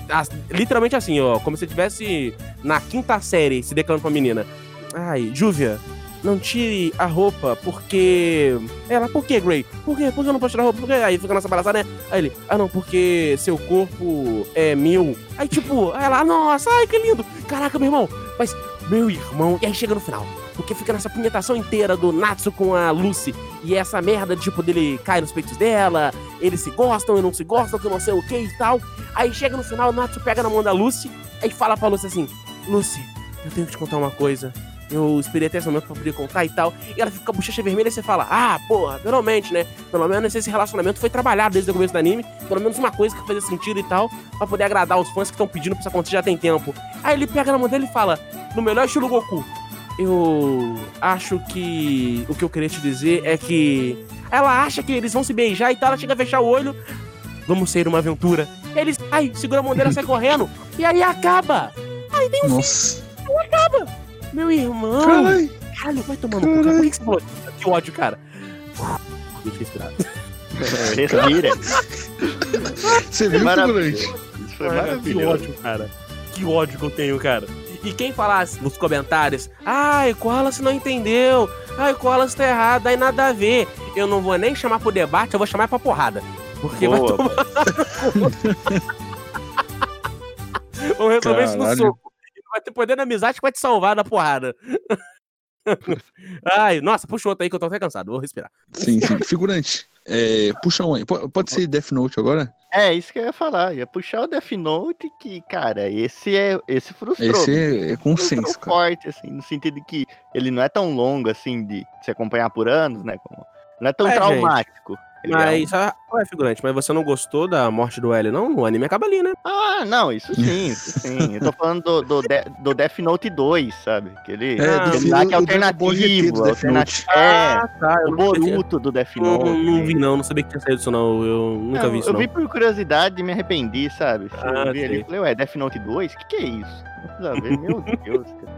literalmente assim, ó, como se estivesse na quinta série se declarando pra menina. Ai, Júvia, não tire a roupa, porque. Ela, por que, Grey? Por quê? Por que eu não posso tirar a roupa? Por quê? Aí fica nessa palhaçada, né? Aí ele, ah não, porque seu corpo é meu. Aí tipo, ela, nossa, ai que lindo. Caraca, meu irmão, mas meu irmão. E aí chega no final. Porque fica nessa punhetação inteira do Natsu com a Lucy. E essa merda, tipo, dele cai nos peitos dela. Eles se gostam e não se gostam, que não sei o que e tal. Aí chega no final, o Natsu pega na mão da Lucy. Aí fala pra Lucy assim: Lucy, eu tenho que te contar uma coisa. Eu esperei até esse momento pra poder contar e tal. E ela fica com a bochecha vermelha e você fala: Ah, porra, finalmente, né? Pelo menos esse relacionamento foi trabalhado desde o começo do anime. Pelo menos uma coisa que fazia sentido e tal. Pra poder agradar os fãs que estão pedindo pra isso acontecer já tem tempo. Aí ele pega na mão dele e fala: No melhor estilo Goku. Eu acho que o que eu queria te dizer é que ela acha que eles vão se beijar e tal, ela chega a fechar o olho. Vamos ser uma aventura. Eles, ai, segura a mão dela, sai correndo. E aí acaba. Aí tem um Nossa. fim, acaba. Meu irmão. Caralho. Caralho, vai tomando cu, cara. Por que que você falou? Que ódio, cara. Deixa eu respirar. Respira. Você viu, Maravilha. figurante? Isso foi Cara, que maravilhoso. ódio, cara. Que ódio que eu tenho, cara. E quem falasse nos comentários, ai, Koala você não entendeu, ai, Koala você tá errado, aí nada a ver. Eu não vou nem chamar pro debate, eu vou chamar pra porrada. Porque vai Boa. tomar. Vamos resolver isso no soco. Vai ter poder da amizade que vai te salvar da porrada. ai, nossa, puxa outro aí que eu tô até cansado, vou respirar. Sim, sim. Figurante. É, puxa um aí. Po- Pode ser Death Note agora? É, isso que eu ia falar. Ia puxar o Death Note, que, cara, esse é. Esse frustrou. Esse é, é consenso, cara. forte, assim, no sentido de que ele não é tão longo, assim, de se acompanhar por anos, né? Como... Não é tão É, gente. traumático. Um- Mas, ah, ué, figurante, mas você não gostou da morte do L, não? O anime acaba ali, né? Ah, não, isso sim, isso sim. Eu tô falando do, do, De- do Death Note 2, sabe? Aquele, É, Ah, filme lá que é alternativo. do Death alternativo Note. é, tá. o Boruto do Death Não, Note. não vi, não. Não sabia que tinha saído isso, não. Eu nunca Não, vi isso, eu não. vi por curiosidade e me arrependi, sabe? Ah, eu vi ali e falei, ué, Death Note 2? O que, que é isso? Não ver, meu Deus, cara.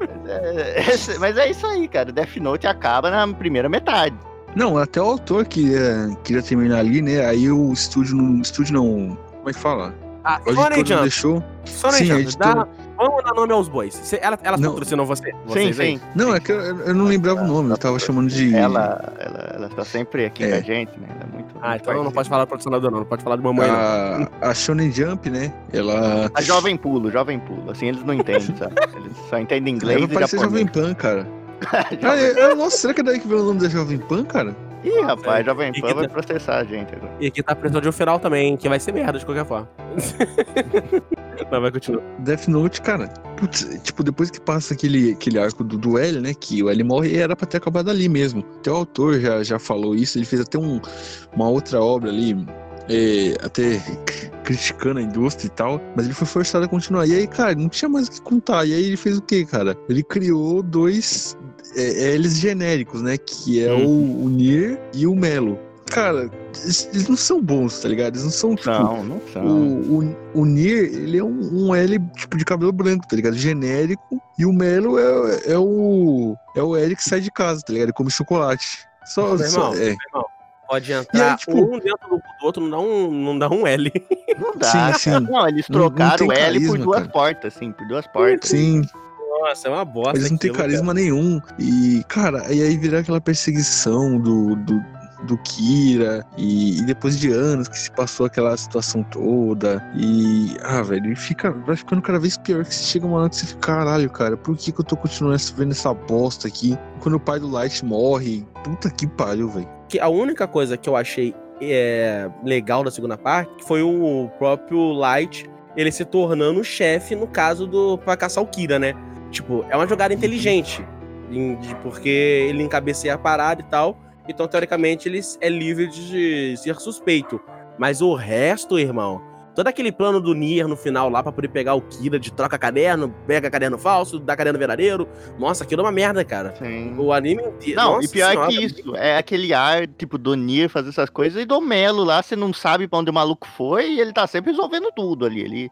Mas é, mas é isso aí, cara. Death Note acaba na primeira metade. Não, até o autor queria, queria terminar ali, né? Aí o estúdio não. Estúdio não. Como é que fala? Ah, O editor Shonen não Jump. deixou. Shonen Sim, a Jump. editora- Dá, vamos dar nome aos bois. Cê- ela, elas Não. patrocinam você? Sim, aí? sim. Não, é que eu, eu não lembrava o nome, eu tava chamando de. Ela, ela, ela tá sempre aqui É. com a gente, né? Ela é muito. Ah, muito então não parceira. pode falar patrocinador, não. Não pode falar de mamãe, não. A, a Shonen Jump, né? Ela. A Jovem Pulo, Jovem Pulo. Assim, eles não entendem, sabe? Eles só entendem inglês Ela e parece Jovem japonês. Pan, cara. Ah, é- é- nossa, será que é daí que veio o nome da Jovem Pan, cara? Ih, rapaz, Jovem E Pan que vai tá- processar a gente agora. E aqui tá a pressão de um final também, que vai ser merda de qualquer forma. Mas vai continuar. Death Note, cara. Putz, tipo, depois que passa aquele, aquele arco do, do L, né? Que o L morre era pra ter acabado ali mesmo. Até o autor já, já falou isso, ele fez até um, uma outra obra ali, é, até criticando a indústria e tal, mas ele foi forçado a continuar. E aí, cara, não tinha mais o que contar. E aí ele fez o quê, cara? Ele criou dois é, L's genéricos, né? Que é o, o Nier e o Melo. Cara, eles, eles não são bons, tá ligado? Eles não são, tipo. Não, não são. O, o, o Nier, ele é um, um L, tipo, de cabelo branco, tá ligado? Genérico. E o Melo é, é o. É o L que sai de casa, tá ligado? Ele come chocolate. Só. Meu só irmão, é. irmão, pode entrar tipo- um dentro do, outro, não dá um, não dá um L. Não dá. Sim, sim. Não, eles Não- não trocaram tem o L por carisma, duas cara. portas, assim, por duas portas. Sim. Nossa, é uma bosta. Eles não têm carisma nenhum. E, cara, e aí vira aquela perseguição do, do, do Kira. E, e depois de anos que se passou aquela situação toda. E, ah, velho, e fica, vai ficando cada vez pior. Que você chega uma hora que você fica, caralho, cara, por que, que eu tô continuando vendo essa bosta aqui? Quando o pai do Light morre. Puta que pariu, velho. que a única coisa que eu achei é, legal da segunda parte foi o próprio Light ele se tornando o chefe no caso do pra caçar o Kira, né? Tipo, é uma jogada inteligente, de- porque ele encabeceia a parada e tal, então teoricamente ele é livre de ser suspeito. Mas o resto, irmão, todo aquele plano do Nier no final lá pra poder pegar o Kira de troca caderno, pega caderno falso, dá caderno verdadeiro, nossa, aquilo é uma merda, cara. Sim. O anime inteiro. Não, nossa e pior senhora, que isso, é aquele ar, tipo, do Nier fazer essas coisas e do Melo lá, você não sabe pra onde o maluco foi e ele tá sempre resolvendo tudo ali. Ele,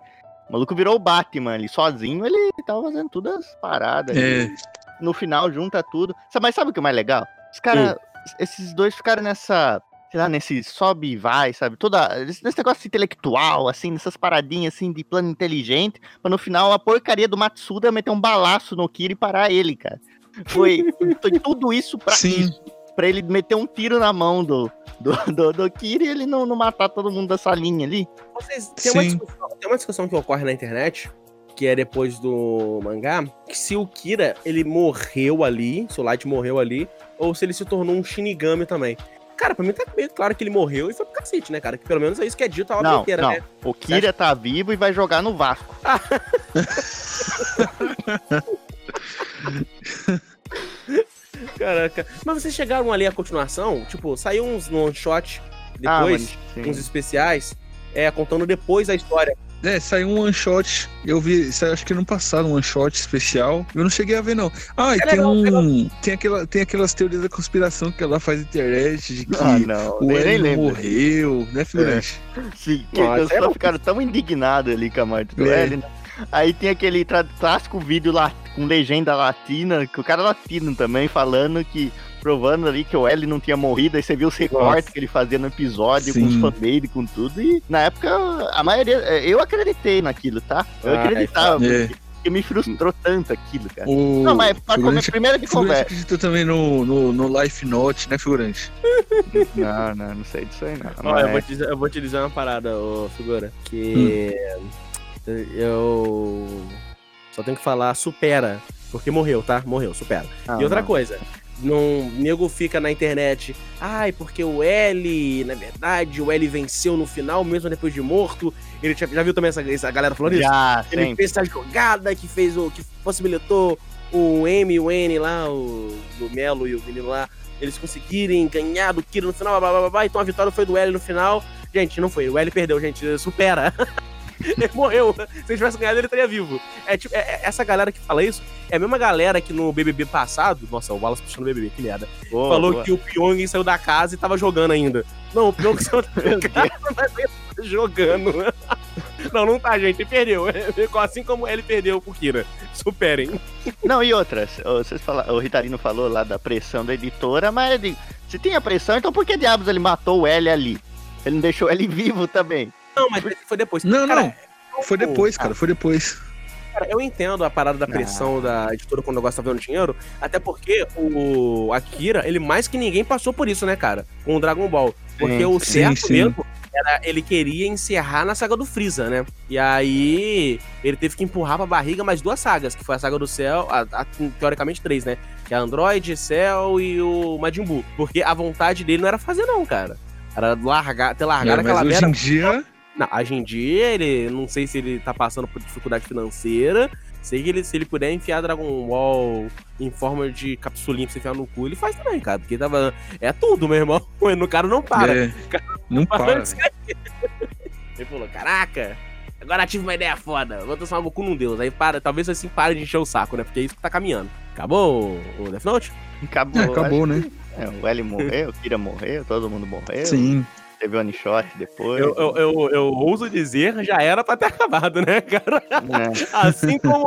o maluco virou o Batman ali, sozinho, ele tava fazendo todas as paradas. É. ali. No final, junta tudo. Mas sabe o que é mais legal? Os caras, esses dois ficaram nessa, sei lá, nesse sobe e vai, sabe? Toda, esse nesse negócio intelectual, assim, nessas paradinhas, assim, de plano inteligente, pra no final a porcaria do Matsuda meter um balaço no Kira e parar ele, cara. Foi, foi tudo isso pra Sim. isso. Pra ele meter um tiro na mão do, do, do, do Kira e ele não, não matar todo mundo dessa linha ali. Vocês, tem, uma Sim. discussão, tem uma discussão que ocorre na internet, que é depois do mangá, que se o Kira ele morreu ali, se o Light morreu ali, ou se ele se tornou um Shinigami também. Cara, pra mim tá meio claro que ele morreu e foi pro cacete, né, cara? Que pelo menos é isso que é dito a obra Não, inteira, não. né? O Kira tá vivo e vai jogar no Vasco. Caraca. Mas vocês chegaram ali a continuação? Tipo, saiu uns no one shot Ah, depois, mano, sim. uns especiais, é, contando depois a história. É, saiu um one shot. Eu vi, saiu, acho que no passado um one shot especial. Eu não cheguei a ver, não. Ah, e É tem legal, um. Tem, aquela, tem aquelas teorias da conspiração que ela faz na internet de que Ah, não. o lembro. morreu, né, figurante? Sim, que Nossa, os é bom. ficaram tão indignados ali com a morte do É. L, né? Aí tem aquele clássico vídeo lá com legenda latina, que o cara é latino também, falando que. Provando ali que o L não tinha morrido, aí você viu os recortes que ele fazia no episódio, com os Sim. fanmade, com tudo, e na época a maioria. Eu acreditei naquilo, tá? Eu Ah, acreditava, é. porque, porque me frustrou tanto aquilo, cara. O Não, mas pra figurante, primeira de conversa. acreditou também no, no, no Life Note, né, figurante? Não, não, não sei disso aí, não. Ó, eu, vou te dizer, eu vou te dizer uma parada, ô figura. Que eu só tenho que falar, supera. Porque morreu, tá? Morreu, supera. Ah, e outra não. coisa, não, nego fica na internet, ai, porque o L, na verdade, o L venceu no final, mesmo depois de morto. Ele já, já viu também essa, essa galera falando isso? Já, Ele sempre. fez essa jogada que fez o. que possibilitou o M e o N lá, o, o Melo e o menino lá, eles conseguirem ganhar do Kira no final, blá, blá, blá, blá, então a vitória foi do L no final. Gente, não foi, o L perdeu, gente, supera. ele morreu. Se ele tivesse ganhado, ele estaria vivo. É, tipo, é- é- essa galera que fala isso é a mesma galera que no BBB passado, nossa, o Wallace puxando o BBB, que merda, Boa, falou boa. que o Pyong saiu da casa e tava jogando ainda. Não, o Pyong saiu da casa, mas ele tá jogando. Não, não tá, gente. Ele perdeu. Assim como ele perdeu pro Kira. Superem. Não, e outras? Vocês fala, o Ritarino falou lá da pressão da editora, mas ele- se tem a pressão, então por que diabos ele matou o L ali? Ele não deixou ele vivo também. Não, mas foi depois. Não, Cara, não. Foi depois, cara, foi depois. Cara, eu entendo a parada da pressão da editora quando o negócio tá vendo dinheiro, até porque o Akira, ele mais que ninguém passou por isso, né, cara? Com o Dragon Ball. Porque Sim, o sim, certo sim. mesmo era ele queria encerrar na saga do Freeza, né? E aí ele teve que empurrar pra barriga mais duas sagas, que foi a saga do Cell, a- a- teoricamente três, né? Que é Android, Cell e o Majin Buu. Porque a vontade dele não era fazer, não, cara. Era largar, ter largado É, aquela hoje merda. em dia. Não, hoje em dia, ele. Não sei se ele tá passando por dificuldade financeira. Sei que ele, se ele puder enfiar Dragon Ball em forma de capsulinha pra você enfiar no cu, ele faz também, cara. Porque tava. É tudo, meu irmão. No cara não para. é, não para. Mas- Ele falou: caraca, agora tive uma ideia foda. Vou transformar o Goku num deus. Aí para, talvez assim pare de encher o saco, né? Porque é isso que tá caminhando. Acabou o Death Note? Acabou. É, acabou, né? É, o L morreu, o Kira morreu, todo mundo morreu. Sim. Teve one shot depois. Eu, eu, eu, eu ouso dizer, já era pra ter acabado, né, cara? né? Assim como,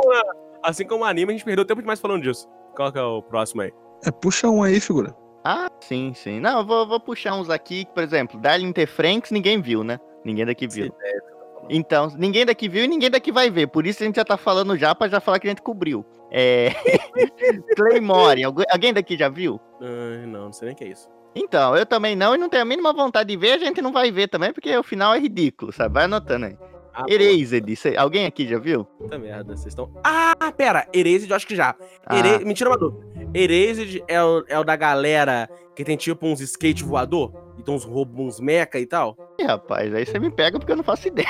assim como o anime, a gente perdeu tempo demais falando disso. Qual que é o próximo aí? É, puxa um aí, figura. Ah, sim, sim. Não, eu vou, vou puxar uns aqui, por exemplo, Darling T. Franks, ninguém viu, né? Ninguém daqui viu. Então, ninguém daqui viu e ninguém daqui vai ver. Por isso a gente já tá falando já pra já falar que a gente cobriu. É. Claymore, alguém alguém daqui já viu? Ah, não, não sei nem o que é isso. Então, eu também não, e não tenho a mínima vontade de ver, a gente não vai ver também, porque o final é ridículo, sabe? Vai anotando aí. Ah, Erased, cê- alguém aqui já viu? Puta merda, vocês estão. Ah, pera, Erased eu acho que já. Ah. Mentira, uma dúvida. Erased é o, é o da galera que tem tipo uns skate voador? E tem uns robôs, uns mecha e tal? Ih, rapaz, aí você me pega porque eu não faço ideia.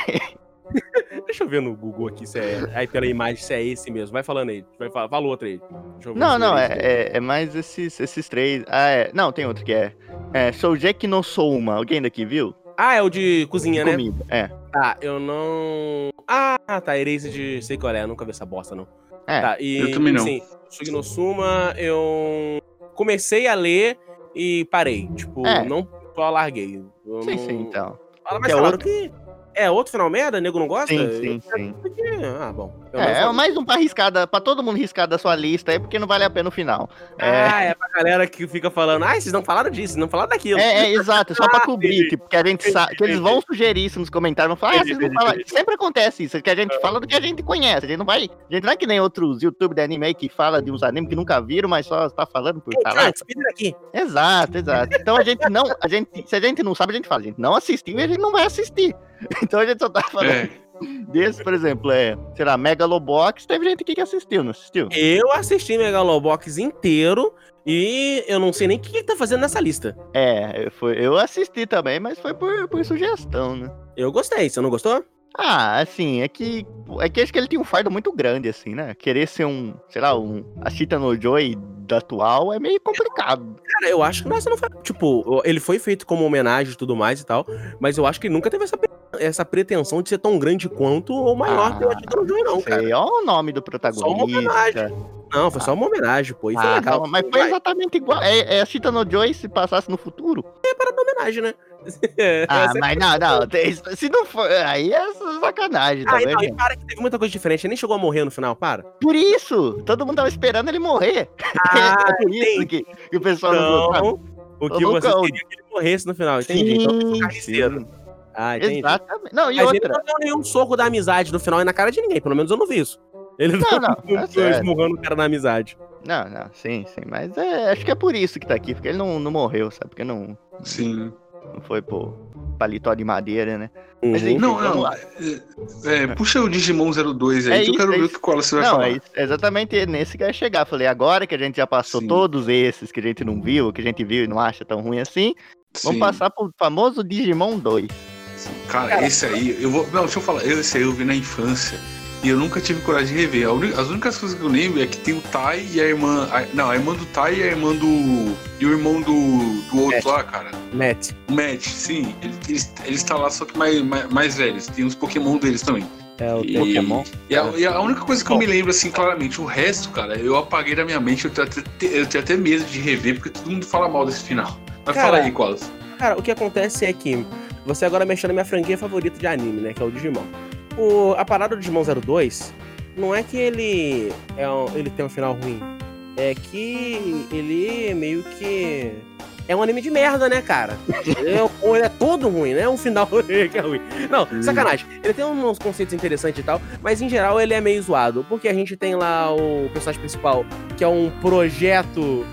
Deixa eu ver no Google aqui se é. Aí pela imagem se é esse mesmo. Vai falando aí. Vai falar, fala outro aí. Deixa eu ver Não, se não, é, é, é mais esses, esses três. Ah, é. Não, tem outro que é. É Soujeki no Souma. Alguém daqui viu? Ah, é o de cozinha, né? Comida. É. Tá, eu não. Ah, tá, Erased, sei qual é, eu nunca vi essa bosta, não. É. Tá, e. eu também não. Sim, Sugnosuma, eu comecei a ler e parei. Tipo, É. não só larguei. Eu Sim, não... sim, então. Fala, é falaram outro- que. É outro final merda? Nego não gosta? Sim, sim, sim. Ah, bom. É, é mais um pra arriscar, da- pra todo mundo riscar da sua lista aí, porque não vale a pena o final. É, Ah, é pra galera que fica falando, ah, vocês não falaram disso, vocês não falaram daquilo. é, é, exato, é só pra Ah, cobrir, tipo, que a gente sabe, que eles vão sugerir isso nos comentários, vão falar, ah, vocês não entendi. Sempre acontece isso, que a gente fala do que a gente conhece, a gente não vai, a gente não é que nem outros YouTube de anime aí que fala de uns animes que nunca viram, mas só tá falando por falar. Aqui. Exato, exato. Então a gente não, a gente, se a gente não sabe, a gente fala, a gente não assistiu e a gente não vai assistir. Então a gente só tá falando É, desse, por exemplo, é, sei lá, Megalobox, teve gente aqui que assistiu, não assistiu? Eu assisti Megalobox inteiro e eu não sei nem o que ele tá fazendo nessa lista. É, foi, eu assisti também, mas foi por, por sugestão, né? Eu gostei, você não gostou? Ah, assim, é que. É que acho que ele tem um fardo muito grande, assim, né? Querer ser um, sei lá, um. A Chita no Joy da atual é meio complicado. Cara, eu acho que nossa, não foi. Tipo, ele foi feito como homenagem e tudo mais e tal, mas eu acho que ele nunca teve essa, essa pretensão de ser tão grande quanto ou maior que o Ah, Atita Joy, não, cara. Sei, ó o nome do Só uma protagonista. homenagem. Não, foi só uma homenagem, pô. E foi Ah, legal. não, mas foi exatamente igual. É, é a Chita no Joy se passasse no futuro. é para homenagem, né? É, Ah, é- mas não, não. tem- Se não for. Aí é sacanagem Ah, também. então, e para que teve muita coisa diferente. Ele nem chegou a morrer no final, para. Por isso, todo mundo tava esperando ele morrer. Ah, é por isso que, que o pessoal não gostava. então, o que você queria que ele morresse no final, entendi. então, Sim, carniceiro. sim. Ah, entendi. Exatamente. Não, e Mas ele outra. não deu nenhum soco da amizade no final e na cara de ninguém. Pelo menos eu não vi isso. Ele Não, não, não tá ficou certo. esmurrando o cara na amizade. Não, não, sim, sim. Mas é, acho que é por isso que tá aqui, porque ele não, não morreu, sabe? Porque não, sim. Não foi pro paletó de madeira, né? Mas Uhum. enfim, Não, vamos não. lá. É, é, puxa o Digimon 02 aí, É que eu isso, quero é ver o isso. que qual você vai Não, falar. é isso- é exatamente nesse que eu ia chegar. Falei, agora que a gente já passou Sim. todos esses que a gente não viu, que a gente viu e não acha tão ruim assim, vamos Sim. passar pro famoso Digimon 2. Cara, esse aí, eu vou. Não, deixa eu falar. Esse aí eu vi na infância. E eu nunca tive coragem de rever. As únicas coisas que eu lembro é que tem o Tai e a irmã. a- não, a irmã do Tai e a irmã do. E o irmão do, do outro Matt. lá, cara. Matt. O Matt, sim. Ele, ele, ele está lá, só que mais, mais, mais velhos. Tem os Pokémon deles também. É o E- Pokémon? E a, e a única coisa que eu me lembro, assim, claramente, o resto, cara, eu apaguei da minha mente. Eu tenho até, eu tenho até medo de rever, porque todo mundo fala mal desse final. Mas Cara, fala aí, Colas. Cara, o que acontece é que você agora mexeu na minha franquia favorita de anime, né? Que é o Digimon. O, a parada do Digimon 02 não é que ele, é um- ele tem um final ruim. É que ele meio que. É um anime de merda, né, cara? É, ou ele é todo ruim, né? Um final que é ruim. Não, sacanagem. Ele tem uns conceitos interessantes e tal, mas em geral ele é meio zoado. Porque a gente tem lá o personagem principal, que é um projeto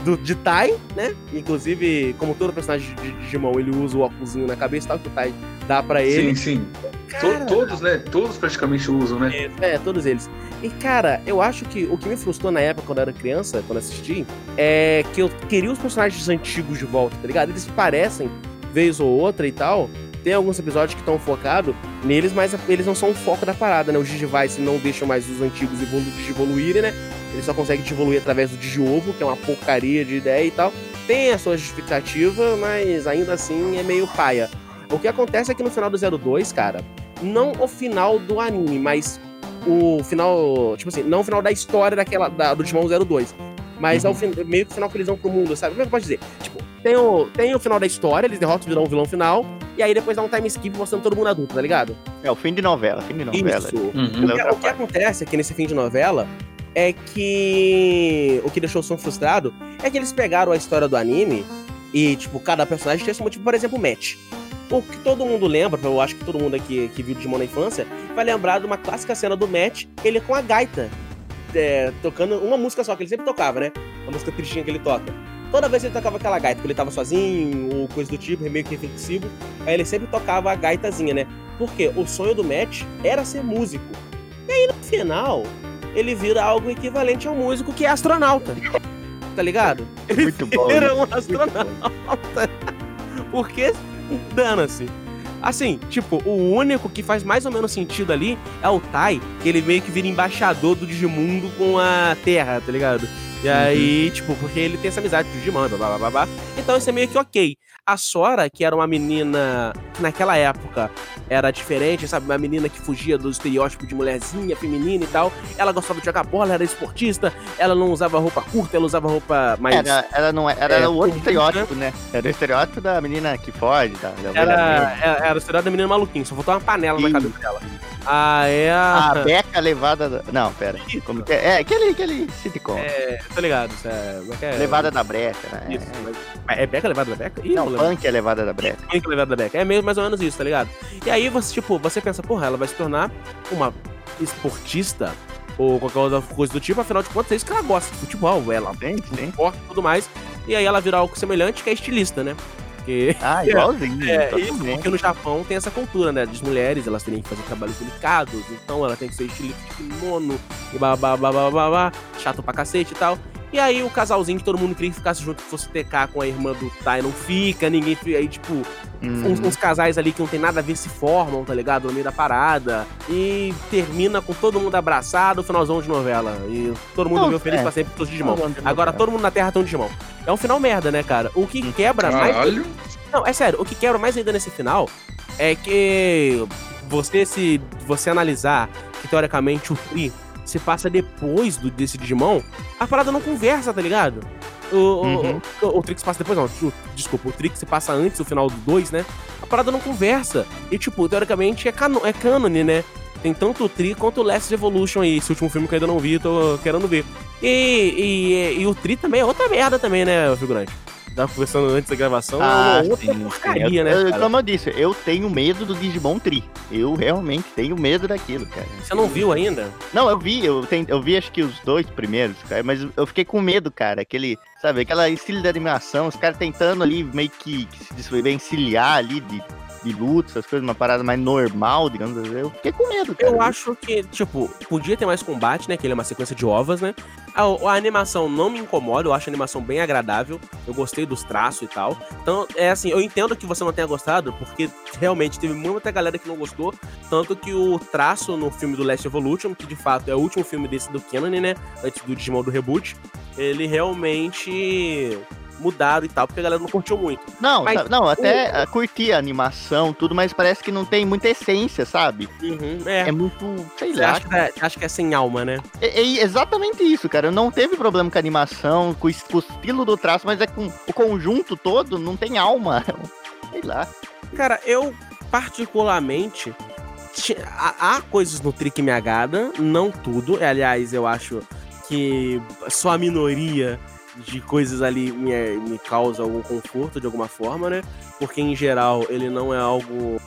do, de Tai, né? Inclusive, como todo personagem de Digimon, ele usa o óculosinho na cabeça e tal, que o Tai dá pra ele. Sim, sim. Todos, né? Todos praticamente usam, né? é, todos eles. E, cara, eu acho que o que me frustrou na época, quando eu era criança, quando assisti, é que eu queria os personagens antigos de volta, tá ligado? Eles parecem, vez ou outra e tal. Tem alguns episódios que estão focados neles, mas eles não são o foco da parada, né? O Digivice não deixa mais os antigos evolu evoluírem, né? Ele só consegue evoluir através do Digiovo, que é uma porcaria de ideia e tal. Tem a sua justificativa, mas ainda assim é meio paia. O que acontece é que no final do 02, cara, não o final do anime, mas o final, tipo assim, não o final da história daquela da, do Digimon 02, mas é o fin- meio que o final que eles vão pro mundo, sabe? Como é que eu posso dizer? Tipo, tem o, tem o final da história, eles derrotam o vilão, o vilão final, e aí depois dá um time skip mostrando todo mundo adulto, tá ligado? É o fim de novela, fim de novela. Isso. Uhum. O que, o que acontece aqui nesse fim de novela é que o que deixou o som frustrado é que eles pegaram a história do anime e, tipo, cada personagem tinha esse motivo, por exemplo, o Matt. O que todo mundo lembra, eu acho que todo mundo aqui que viu Digimon na infância, vai lembrar de uma clássica cena do Matt, ele com a gaita, é, tocando uma música só, que ele sempre tocava, né? A música tristinha que ele toca. Toda vez que ele tocava aquela gaita, porque ele tava sozinho, ou coisa do tipo, meio que reflexivo, aí ele sempre tocava a gaitazinha, né? Porque o sonho do Matt era ser músico. E aí, no final, ele vira algo equivalente ao músico que é astronauta. Tá ligado? Ele Muito bom. vira né? um astronauta. Porque dana-se. Assim, tipo, o único que faz mais ou menos sentido ali é o Tai, que ele meio que vira embaixador do Digimundo com a Terra, tá ligado? E aí, tipo, porque ele tem essa amizade o Digimon, blá, blá, blá, blá. Então isso é meio que ok. A Sora, que era uma menina que naquela época era diferente, sabe? Uma menina que fugia do estereótipo de mulherzinha, feminina e tal. Ela gostava de jogar bola, era esportista, ela não usava roupa curta, ela usava roupa mais. Era, era, não, é- era É, o outro estereótipo, né? Era o estereótipo da menina que foge, da, da ovelha Era, negra. era, era o estereótipo da menina maluquinha, só faltou uma panela na Isso. cabeça dela. Ah, é A a. Beca levada. Da... Não, pera. Como que é? É, aquele, aquele sitcom. É, tá ligado? É, é é? Levada da breca, né? Isso, mas é Beca levada da Beca? Ih, Não, não punk é levada da breca. Punk levada da Beca. É meio mais ou menos isso, tá ligado? E aí você, tipo, você pensa, porra, ela vai se tornar uma esportista ou qualquer outra coisa do tipo, afinal de contas, é isso que ela gosta futebol, ela Tem, tem. esporte e tudo mais. E aí ela vira algo semelhante, que é estilista, né? Porque Ah, igualzinho. É, isso, totalmente. porque no Japão tem essa cultura, né? Das mulheres, elas terem que fazer trabalhos delicados, então ela tem que ser estilista de kimono, e babá, babá, babá, chato pra cacete e tal. E aí o casalzinho que todo mundo queria que ficasse junto, que fosse TK com a irmã do Tai, não fica, ninguém. Aí, tipo, Hum. uns, uns casais ali que não tem nada a ver se formam, tá ligado? No meio da parada. E termina com todo mundo abraçado, finalzão de novela. E todo mundo Não, viu feliz é. pra sempre com os Digimon. Agora todo mundo na Terra tem um Digimon. É um final merda, né, cara? O que quebra mais Caralho. não, é sério, o que quebra mais ainda nesse final é que você se você analisar que teoricamente o Tri se passa depois do, desse Digimon, a parada não conversa, tá ligado? O, o- Uhum. o, o Tri que se passa depois, não, o- desculpa, o Tri que se passa antes do final do 2, né? A parada não conversa. E, tipo, teoricamente é, cano, é cânone, né? Tem tanto o Tri quanto o Last Evolution aí, esse último filme que eu ainda não vi, tô querendo ver. E, e, e o Tri também é outra merda também, né, figurante? Tava conversando antes da gravação, Ah, é outra sim, porcaria, eu, né, eu- cara? Como eu disse, eu tenho medo do Digimon Tri. Eu realmente tenho medo daquilo, cara. Você não viu ainda? Não, eu vi, eu, ten- eu vi acho que os dois primeiros, cara, mas eu fiquei com medo, cara. Aquele, sabe, aquela estilo de animação, os caras tentando ali meio que, que se desvencilhar ali de, de luta, essas coisas, uma parada mais normal, digamos assim. Eu fiquei com medo, cara. Eu acho que, tipo, podia ter mais combate, né? Que ele é uma sequência de ovas, né? A, a animação não me incomoda, eu acho a animação bem agradável. Eu gostei dos traços e tal. Então, é assim, eu entendo que você não tenha gostado, porque realmente teve muita galera que não gostou. Tanto que o traço no filme do Last Evolution, que de fato é o último filme desse do Canon, né? Antes do Digimon do reboot, ele realmente mudaram e tal, porque a galera não curtiu muito. Não, Mas não, até ah, curti a animação, tudo, mas parece que não tem muita essência, sabe? Uhum, é. É muito, sei lá. acha, que é, acha que é sem alma, né? É, é exatamente isso, cara. Não teve problema com a animação, com o o estilo do traço, mas é com o conjunto todo, não tem alma. Sei lá. Cara, eu particularmente. ti- Há, há coisas no Tri que me agradam, não tudo. Aliás, eu acho que só a minoria de coisas ali me, me causa algum conforto de alguma forma, né? Porque em geral ele não é algo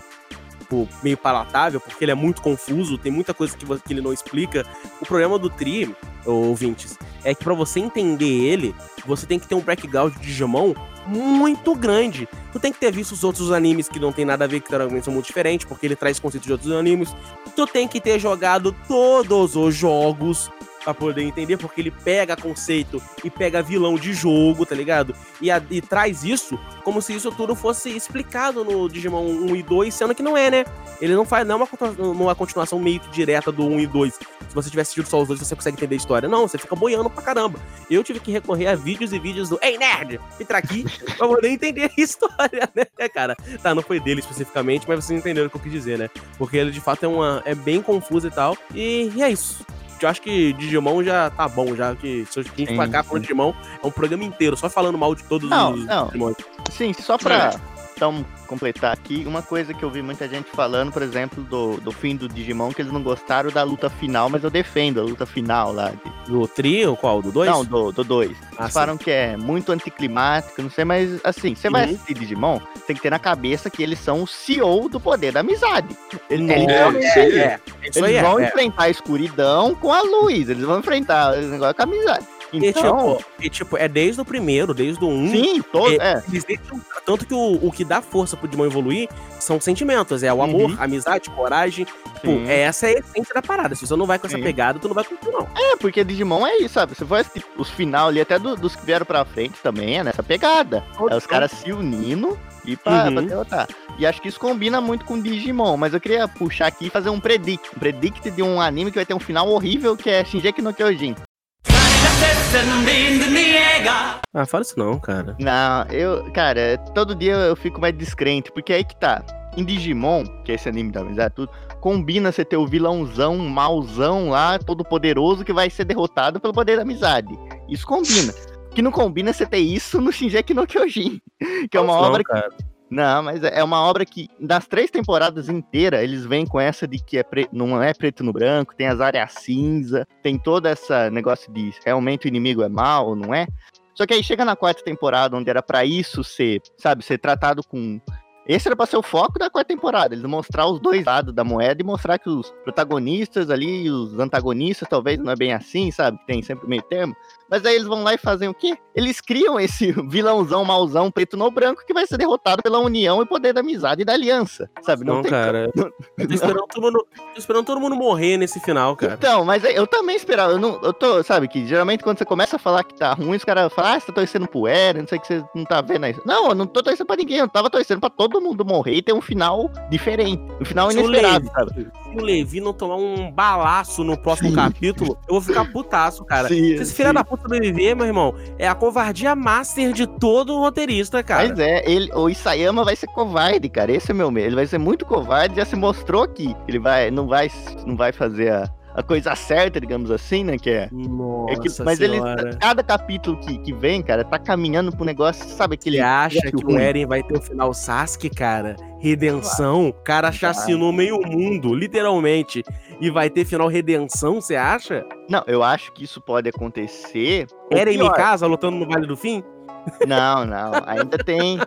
tipo, meio palatável, porque ele é muito confuso, tem muita coisa que, que ele não explica. O problema do Tri, ouvintes, é que pra você entender ele, você tem que ter um background de Digimon muito grande. Tu tem que ter visto os outros animes que não tem nada a ver, que teoricamente são muito diferentes, porque ele traz conceitos de outros animes. Tu tem que ter jogado todos os jogos pra poder entender, porque ele pega conceito e pega vilão de jogo, tá ligado? E, a- e traz isso como se isso tudo fosse explicado no Digimon 1 e 2, sendo que não é, né? Ele não faz não é uma, uma continuação meio que direta do 1 e 2. Se você tivesse assistido só os dois, você consegue entender a história. Não, você fica boiando pra caramba. Eu tive que recorrer a vídeos e vídeos do Ei Nerd, entra aqui, pra poder entender a história, né, cara? Tá, não foi dele especificamente, mas vocês entenderam o que eu quis dizer, né? Porque ele de fato é uma. é bem confuso e tal. E, e é isso. Eu acho que Digimon já tá bom, já que se a gente Sim, for cá falando Digimon, é um programa inteiro, só falando mal de todos Não, os não. Digimon. Sim, só pra então, completar aqui, uma coisa que eu vi muita gente falando, por exemplo, do, do fim do Digimon, que eles não gostaram da luta final, mas eu defendo a luta final lá. de- Do trio, qual? Do 2? Não, do 2. Do dois. Ah, Eles falaram que é muito anticlimático, não sei, mas assim, você vai Uhum. assistir Digimon, tem que ter na cabeça que eles são o CEO do poder da amizade. Eles, Nossa, eles é, é, aí eles é, vão é. enfrentar a escuridão com a luz, eles vão enfrentar o negócio com a amizade. E, Então, tipo, e, tipo, é desde o primeiro, desde o 1. Um, sim, todo, é. Deixam- tanto que o, o que dá força pro Digimon evoluir são sentimentos. É o amor, Uhum. amizade, coragem. Tipo, Sim. essa é a essência da parada. Se você não vai com essa Sim. pegada, tu não vai conseguir, não. É, porque Digimon é isso, sabe? Você vai assistir os final ali, até do- dos que vieram pra frente também, é nessa pegada. É os caras se unindo e pra, Uhum. pra derrotar. E acho que isso combina muito com Digimon, mas eu queria puxar aqui e fazer um predict. Um predict de um anime que vai ter um final horrível, que é Shingeki no Kyojin. Ah, fala isso não, cara. Não, eu, cara, todo dia eu fico mais descrente, porque aí que tá. Em Digimon, que é esse anime da amizade, tudo, combina você ter o vilãozão, um mauzão lá, todo poderoso, que vai ser derrotado pelo poder da amizade. Isso combina. O que não combina é você ter isso no Shingeki no Kyojin, que é uma Não, obra cara. Não, mas é uma obra que, das três temporadas inteiras, eles vêm com essa de que é pre- não é preto no branco, tem as áreas cinza, tem todo esse negócio de realmente o inimigo é mal não é. Só que aí chega na quarta temporada, onde era pra isso ser, sabe, ser tratado com. Esse era pra ser o foco da quarta temporada, eles mostrar os dois lados da moeda e mostrar que os protagonistas ali, os antagonistas, talvez não é bem assim, sabe? Tem sempre meio termo. Mas aí eles vão lá e fazem o quê? Eles criam esse vilãozão, mauzão, preto no branco, que vai ser derrotado pela união e poder da amizade e da aliança, sabe? Não, tem cara. não- tô esperando, todo mundo, tô esperando todo mundo morrer nesse final, cara. Então, mas eu também esperava. Eu, não, eu tô, sabe, que geralmente quando você começa a falar que tá ruim, os caras falam, ah, você tá torcendo pro Eren, não sei o que você não tá vendo aí. Não, eu não tô torcendo pra ninguém, eu tava torcendo pra todo mundo morrer e ter um final diferente. Um final inesperado, sabe? O Levi não tomar um balaço no próximo Sim. capítulo, eu vou ficar putaço, cara. Sim, Se esse filho da puta sobreviver, meu irmão, é a covardia master de todo roteirista, cara. Mas é, ele, o Isayama vai ser covarde, cara. Esse é meu medo. Ele vai ser muito covarde, já se mostrou aqui. Ele vai, não vai, não vai fazer a, a coisa certa, digamos assim, né? Que é. Nossa é que- mas ele, senhora. cada capítulo que, que vem, cara, tá caminhando pro negócio, sabe aquele. Ele acha que o. Eren vai ter o final Sasuke, cara? Redenção. O cara chacinou meio mundo, literalmente. E vai ter final redenção, você acha? Não, eu acho que isso pode acontecer. Eren Mikasa lutando no Vale do Fim? Não, não. Ainda tem.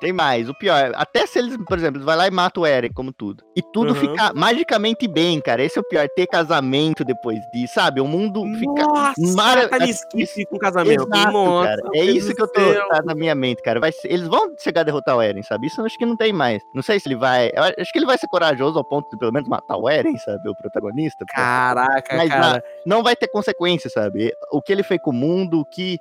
Tem mais. O pior, até se eles, por exemplo, vai lá e mata o Eren, como tudo. E tudo Uhum. fica magicamente bem, cara. Esse é o pior. Ter casamento depois disso, sabe? O mundo fica. Nossa, mara- tá skip com casamento. Exato, Nossa, cara. É isso que eu tô tá na minha mente, cara. Vai eles vão chegar a derrotar o Eren, sabe? Isso eu acho que não tem mais. Não sei se ele vai. acho que ele vai ser corajoso ao ponto de pelo menos matar o Eren, sabe? O protagonista. pô. Caraca, Mas cara. não vai ter consequência, sabe? O que ele fez com o mundo, o que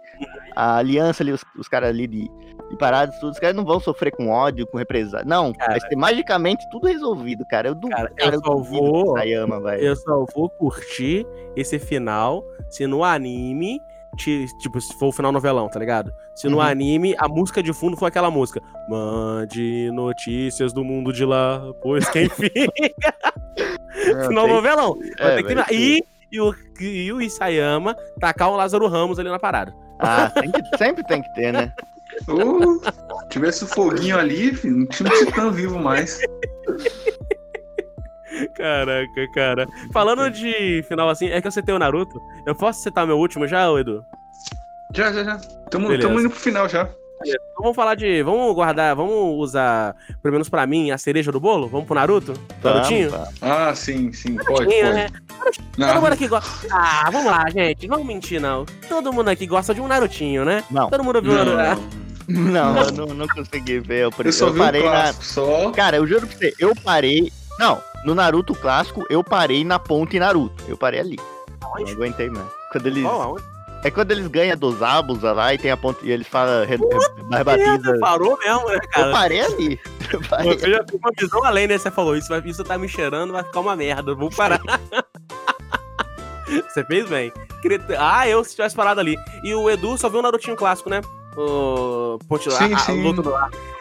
a aliança ali, os, os caras ali de, de paradas, tudo, os caras não vão sofrer com ódio, com represália. Não, Cara. vai ser magicamente tudo resolvido, cara. Eu, du Cara, cara, eu só duvido vou- Sayama vai. Eu só vou curtir esse final se no anime. ti- Tipo, se for o final novelão, tá ligado? Se no Uhum. anime a música de fundo for aquela música. Mande notícias do mundo de lá, pois quem fica. final tem- novelão. Vai É, ter que vai. E, e, o, e o Isayama tacar o Lázaro Ramos ali na parada. Ah, tem que- sempre tem que ter, né? Uh, tivesse o foguinho ali, filho, não tinha um titã vivo mais. Caraca, cara. Falando de final assim, é que eu citei o Naruto. Eu posso citar meu último já, Edu? Já, já, já. Tamo, Beleza. tamo indo pro final já. Então vamos falar de. Vamos guardar. Vamos usar, pelo menos pra mim, a cereja do bolo? Vamos pro Naruto? Narutinho? Vamos, vamos. Ah, sim, sim, pode, pode. Narutinho, né? Todo Não, mundo aqui gosta. Ah, vamos lá, gente. Vamos mentir, não. Todo mundo aqui gosta de um Narutinho, né? Não, Todo mundo viu o não, Naruto. não, eu não, não consegui ver. Eu, eu só eu parei na. só. Cara, eu juro pra você, eu parei. Não, no Naruto clássico, eu parei na ponte Naruto. Eu parei ali. Não Aonde? aguentei mais. Quando eles. Qual, aonde? É quando eles ganham dos Abusa lá e tem a ponte. E eles falam. Re, re, mais batida. Parou mesmo, né, Eu cara? parei ali. Eu parei. Eu já tenho uma visão além, né? Você falou isso, vai- isso tá me cheirando, vai ficar uma merda. Vou parar. Você fez bem. Ah, eu se tivesse parado ali. E o Edu só viu o Narutinho clássico, né? O Ponte Sim, a, sim. luta do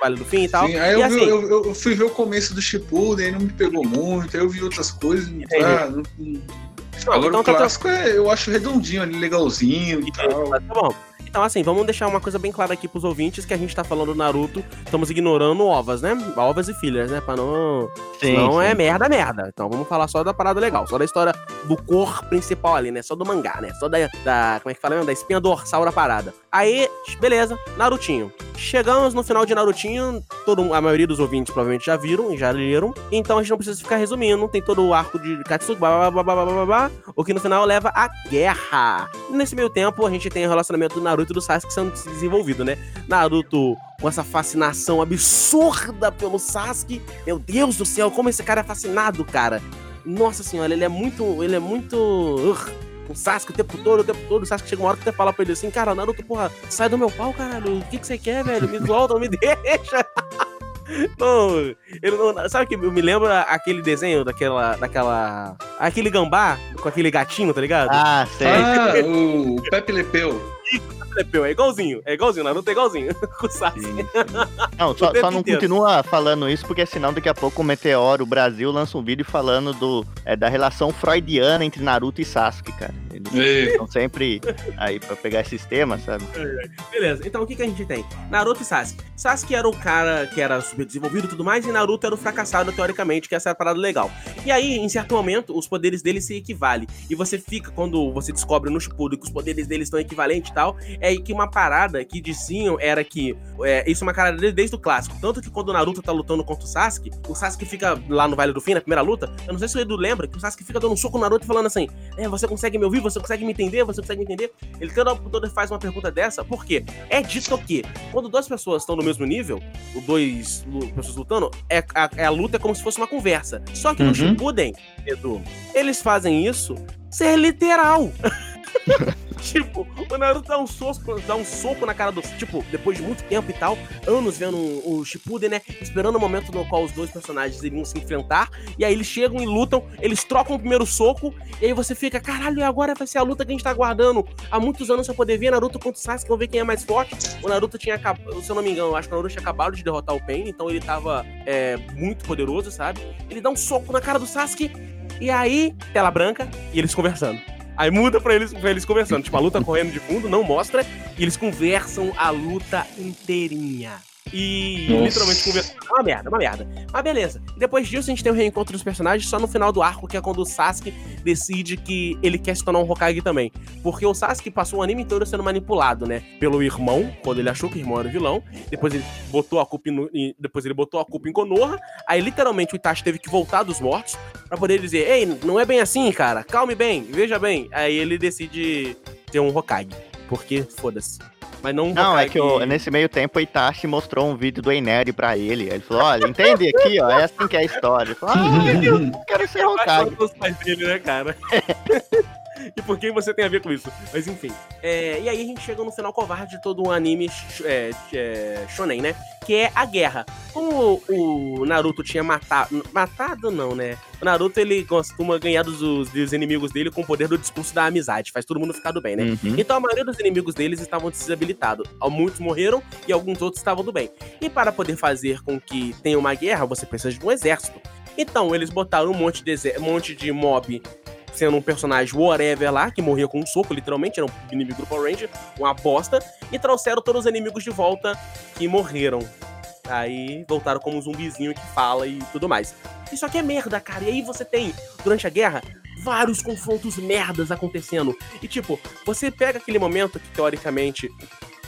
Vale do Fim e tal. Sim, aí e eu, vi- assim, eu, eu- eu fui ver o começo do Shippuden, aí não me pegou muito, aí eu vi outras coisas, ah, não- não- Agora então o tá- clássico é, eu acho redondinho ali, legalzinho e tal. Tá bom. Então, assim, vamos deixar uma coisa bem clara aqui pros ouvintes, que a gente tá falando do Naruto, estamos ignorando ovas, né? Ovas e filhas, né? Pra não... Sim, não sim. é merda, merda. Então vamos falar só da parada legal, só da história do cor principal ali, né? Só do mangá, né? Só da, da como é que fala mesmo? Da espinha dorsal da parada. Aí, beleza, Narutinho. Chegamos no final de Narutinho, todo, a maioria dos ouvintes provavelmente já viram e já leram, então a gente não precisa ficar resumindo, tem todo o arco de Katsuki, blá, blá, blá, blá, blá, blá, blá, o que no final leva à guerra. Nesse meio tempo, a gente tem o relacionamento do Naruto e do Sasuke sendo desenvolvido, né? Naruto com essa fascinação absurda pelo Sasuke. Meu Deus do céu, como esse cara é fascinado, cara. Nossa senhora, ele é muito. Ele é muito. Com o Sasuke o tempo todo, o tempo todo. O Sasuke chega uma hora que até fala pra ele assim: Cara, Naruto, porra, sai do meu pau, caralho. O que, que você quer, velho? Me solta, não me deixa. Não, ele não, sabe que me lembra aquele desenho daquela, daquela, aquele gambá com aquele gatinho, tá ligado? Ah, sei. Ah, o Pepe Lepeu. Lepeu, é igualzinho, é igualzinho, Naruto é igualzinho com o Sasuke. Não, só, o tempo só não inteiro. continua falando isso, porque senão daqui a pouco o Meteoro, o Brasil, lança um vídeo falando do, é, da relação freudiana entre Naruto e Sasuke, cara. Eles estão sempre aí pra pegar esses temas, sabe? Beleza, então o que, que a gente tem? Naruto e Sasuke. Sasuke era o cara que era subdesenvolvido e tudo mais, e Naruto era o fracassado, teoricamente, que essa era a parada legal. E aí, em certo momento, os poderes dele se equivalem. E você fica, quando você descobre no Shippuden que os poderes deles estão equivalentes e tal, é que uma parada que diziam era que. É, isso é uma cara desde, desde o clássico. Tanto que quando o Naruto tá lutando contra o Sasuke, o Sasuke fica lá no Vale do Fim, na primeira luta. Eu não sei se o Edu lembra que o Sasuke fica dando um soco no Naruto falando assim: É, você consegue me ouvir? Você consegue me entender? Você consegue me entender? Ele toda todo faz uma pergunta dessa, por quê? É dito que quando duas pessoas estão no mesmo nível, o dois pessoas lutando, é, a, é a luta é como se fosse uma conversa. Só que no Uhum. Shippuden, Edu, eles fazem isso ser literal. tipo, o Naruto dá um, soco, dá um soco na cara do. Tipo, depois de muito tempo e tal, anos vendo o Shippuden, né? Esperando o momento no qual os dois personagens iriam se enfrentar. E aí eles chegam e lutam, eles trocam o primeiro soco. E aí você fica, caralho, e agora vai ser a luta que a gente tá aguardando há muitos anos pra poder ver Naruto contra o Sasuke, vamos ver quem é mais forte. O Naruto tinha acabado, se eu não me engano, acho que o Naruto tinha acabado de derrotar o Pain, então ele tava é, muito poderoso, sabe? Ele dá um soco na cara do Sasuke. E aí, tela branca e eles conversando. Aí muda pra eles, pra eles conversando. Tipo, a luta correndo de fundo, não mostra. E eles conversam a luta inteirinha. E Nossa. literalmente conversando. É uma merda, é uma merda. Mas beleza. Depois disso, a gente tem o reencontro dos personagens só no final do arco, que é quando o Sasuke decide que ele quer se tornar um Hokage também. Porque o Sasuke passou o anime inteiro sendo manipulado, né? Pelo irmão, quando ele achou que o irmão era o vilão. Depois ele botou a culpa em, depois ele botou a culpa em Konoha. Aí literalmente o Itachi teve que voltar dos mortos pra poder dizer: "Ei, não é bem assim, cara. Calme bem, veja bem". Aí ele decide ter um Hokage, porque foda-se. Mas não Não, é que o- nesse meio tempo o Itachi mostrou um vídeo do Eneri pra ele. Ele falou, olha, entende aqui, ó, é assim que é a história. Ele falou, ah, meu Deus, eu quero ser Hokage. pais dele, né, cara? e por que você tem a ver com isso? Mas enfim. É, e aí a gente chega no final covarde de todo um anime é, é, shonen, né? Que é a guerra. Como o, o Naruto tinha matado. Matado não, né? O Naruto ele costuma ganhar dos, dos inimigos dele com o poder do discurso da amizade. Faz todo mundo ficar do bem, né? Uhum. Então a maioria dos inimigos deles estavam desabilitados. Muitos morreram e alguns outros estavam do bem. E para poder fazer com que tenha uma guerra, você precisa de um exército. Então eles botaram um monte de, um monte de mob sendo um personagem whatever lá, que morria com um soco, literalmente, era um inimigo do Power Ranger, uma bosta, e trouxeram todos os inimigos de volta que morreram. Aí voltaram como um zumbizinho que fala e tudo mais. Isso aqui é merda, cara. E aí você tem, durante a guerra, vários confrontos merdas acontecendo. E tipo, você pega aquele momento que teoricamente.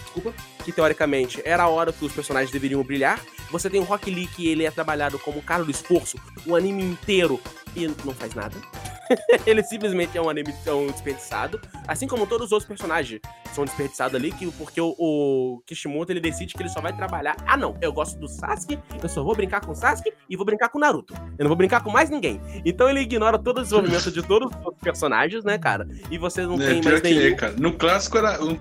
Desculpa. Que teoricamente era a hora que os personagens deveriam brilhar. Você tem o Rock Lee, que ele é trabalhado como o cara do esforço, o anime inteiro, e não faz nada. ele simplesmente é um anime tão desperdiçado. Assim como todos os outros personagens são desperdiçados ali, que, porque o, o Kishimoto ele decide que ele só vai trabalhar. Ah, não, eu gosto do Sasuke, eu só vou brincar com o Sasuke e vou brincar com o Naruto. Eu não vou brincar com mais ninguém. Então ele ignora todo o desenvolvimento de todos os outros personagens, né, cara? E você não É, tem mais que nenhum. é, cara. No clássico era. O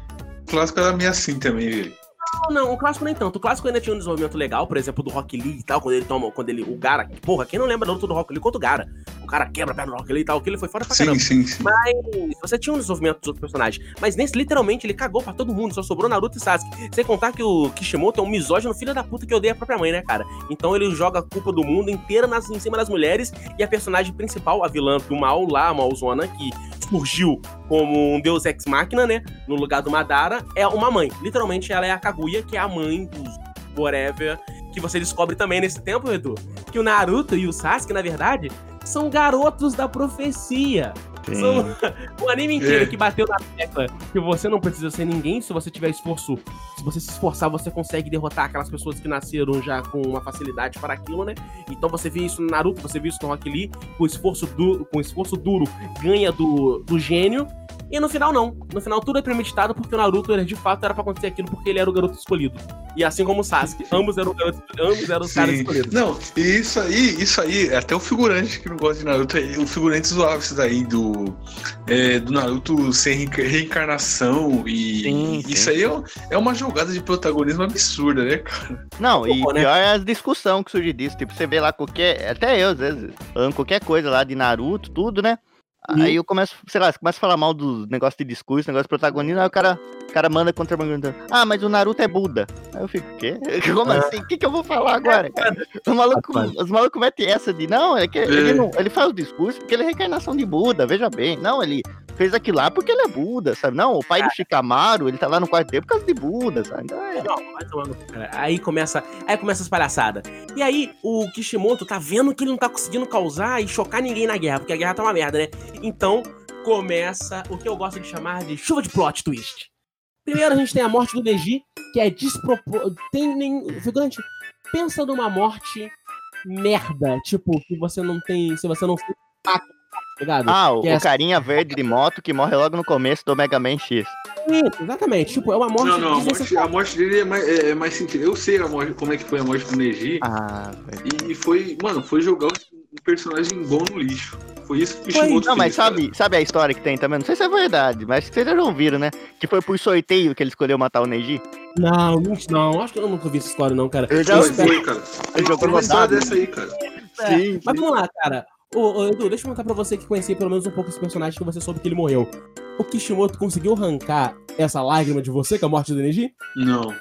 clássico era meio assim também, velho. Não, não, o clássico nem tanto. O clássico ainda tinha um desenvolvimento legal, por exemplo, do Rock Lee e tal, quando ele toma, quando ele, o Gara, porra, quem não lembra do Naruto do Rock Lee contra o Gara? O cara quebra a perna do Rock Lee e tal, aquilo foi fora pra Sim, caramba. sim, sim. Mas você tinha um desenvolvimento dos outros personagens. Mas nesse, literalmente, ele cagou pra todo mundo. Só sobrou Naruto e Sasuke. Sem contar que o Kishimoto é um misógino filho da puta que odeia a própria mãe, né, cara? Então ele joga a culpa do mundo inteira nas, em cima das mulheres. E a personagem principal, a vilã do mal lá, a Malzona, que surgiu como um deus ex-máquina, né? No lugar do Madara, é uma mãe. Literalmente, ela é a Kaguya, que é a mãe dos whatever. Que você descobre também nesse tempo, Edu, que o Naruto e o Sasuke, na verdade, são garotos da profecia. São o anime inteiro É. que bateu na tecla que você não precisa ser ninguém se você tiver esforço. Se você se esforçar, você consegue derrotar aquelas pessoas que nasceram já com uma facilidade para aquilo, né? Então você vê isso no Naruto, você vê isso no Rock Lee, com esforço duro, com esforço duro ganha do, do gênio. E no final não. No final tudo é premeditado porque o Naruto ele, de fato era pra acontecer aquilo porque ele era o garoto escolhido. E assim como o Sasuke, ambos eram, ambos eram os caras escolhidos. Não, e isso aí, isso aí, até o figurante que não gosta de Naruto, o figurante zoava isso daí do, é, do Naruto sem reenca- reencarnação e Sim, isso sim. aí é, é uma jogada de protagonismo absurda, né, cara? Não, e Pô, né? pior é as discussões que surge disso. Tipo, você vê lá qualquer. Até eu, às vezes, qualquer coisa lá de Naruto, tudo, né? Aí eu começo, sei lá, começo a falar mal dos negócios de discurso, negócio de protagonismo, aí o cara, o cara manda contra Ah, mas o Naruto é Buda. Aí eu fico, quê? Como assim? O que, que eu vou falar agora, cara? O maluco, os malucos metem essa de, não, é que ele, não, ele faz o discurso porque ele é reencarnação de Buda, veja bem. Não, ele fez aquilo lá porque ele é Buda, sabe? Não, o pai do Shikamaru, ele tá lá no quarto dele por causa de Buda, sabe? Então, é, Não. Aí começa, aí começa as palhaçadas. E aí o Kishimoto tá vendo que ele não tá conseguindo causar e chocar ninguém na guerra, porque a guerra tá uma merda, né? Então começa o que eu gosto de chamar de chuva de plot twist. Primeiro a gente tem a morte do Neji, que é despropor... Tem nem... Figurante, pensa numa morte merda, tipo, que você não tem... Se você não tá ligado? Ah, o, é o carinha verde de moto que morre logo no começo do Mega Man X. Isso, exatamente. Tipo, é uma morte Não, não, a morte, a morte dele é mais, é, é mais sentido. Eu sei a morte, como é que foi a morte do Neji. Ah, velho. E foi, mano, foi jogar um personagem bom no lixo. Foi isso que o Foi. Kishimoto Não, mas fez, cara. sabe, sabe a história que tem também? Não sei se é verdade, mas vocês já ouviram, né? Que foi por sorteio que ele escolheu matar o Neji. Não, não, não, acho que eu nunca vi essa história, não, cara. Eu já Foi, ouvi. foi, cara. Ele jogou uma história rodado. dessa aí, cara. É, Sim, Mas vamos lá, cara. Ô, ô, Edu, deixa eu contar pra você que conhecia pelo menos um pouco esse personagem que você soube que ele morreu. O Kishimoto conseguiu arrancar essa lágrima de você com a morte do Neji? Não.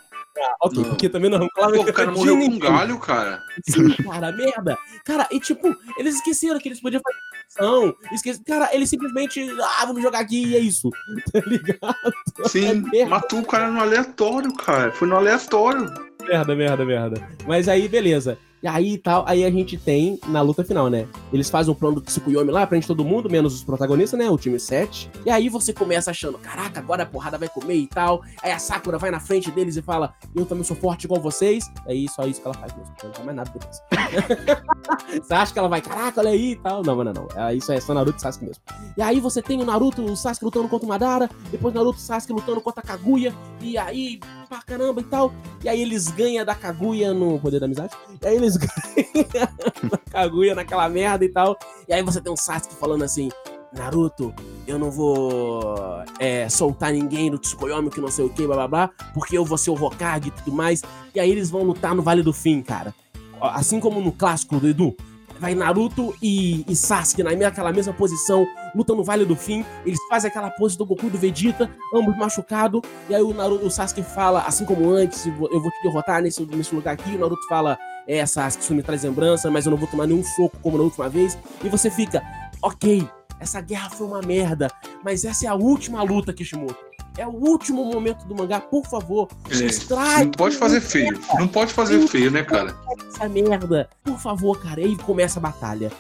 Ah, ok, Não. porque também não arrancou a Pô, o cara de morreu com um galho, cara. Sim, cara, merda. Cara, e tipo, eles esqueceram que eles podiam fazer ação. Esquece... Cara, eles simplesmente. Ah, vamos jogar aqui e é isso. Tá ligado? Sim, É matou o cara no aleatório, cara. Foi no aleatório. Merda, merda, merda. Mas aí, beleza. E aí tal, aí a gente tem na luta final, né? Eles fazem um plano do Tsukuyomi lá, prende todo mundo, menos os protagonistas, né? O time 7. E aí você começa achando, caraca, agora a porrada vai comer e tal. Aí a Sakura vai na frente deles e fala, eu também sou forte igual vocês. É só isso que ela faz mesmo. Não faz mais nada depois. você acha que ela vai, caraca, olha aí e tal. Não, não, não. É, isso é só Naruto e Sasuke mesmo. E aí você tem o Naruto, o Sasuke lutando contra o Madara, depois Naruto e Sasuke lutando contra a Kaguya, e aí, pra caramba e tal. E aí eles ganham da Kaguya no Poder da Amizade. E aí eles ganham da Kaguya naquela merda e tal. E aí você tem um Sasuke falando assim, Naruto, eu não vou é, soltar ninguém do Tsukuyomi que não sei o que, blá blá blá, porque eu vou ser o Hokage e tudo mais. E aí eles vão lutar no Vale do Fim, cara. Assim como no clássico do Edu, vai Naruto e, e Sasuke naquela mesma posição, lutam no Vale do Fim, eles fazem aquela pose do Goku e do Vegeta, ambos machucados, e aí o, Naruto, o Sasuke fala, assim como antes, eu vou te derrotar nesse, nesse lugar aqui, o Naruto fala, é, Sasuke, isso me traz lembrança, mas eu não vou tomar nenhum soco como na última vez, e você fica, ok, essa guerra foi uma merda, mas essa é a última luta, Kishimoto. É o último momento do mangá, por favor, É, Não pode fazer feio. Não pode fazer feio, né, cara? essa merda. Por favor, cara. E aí começa a batalha.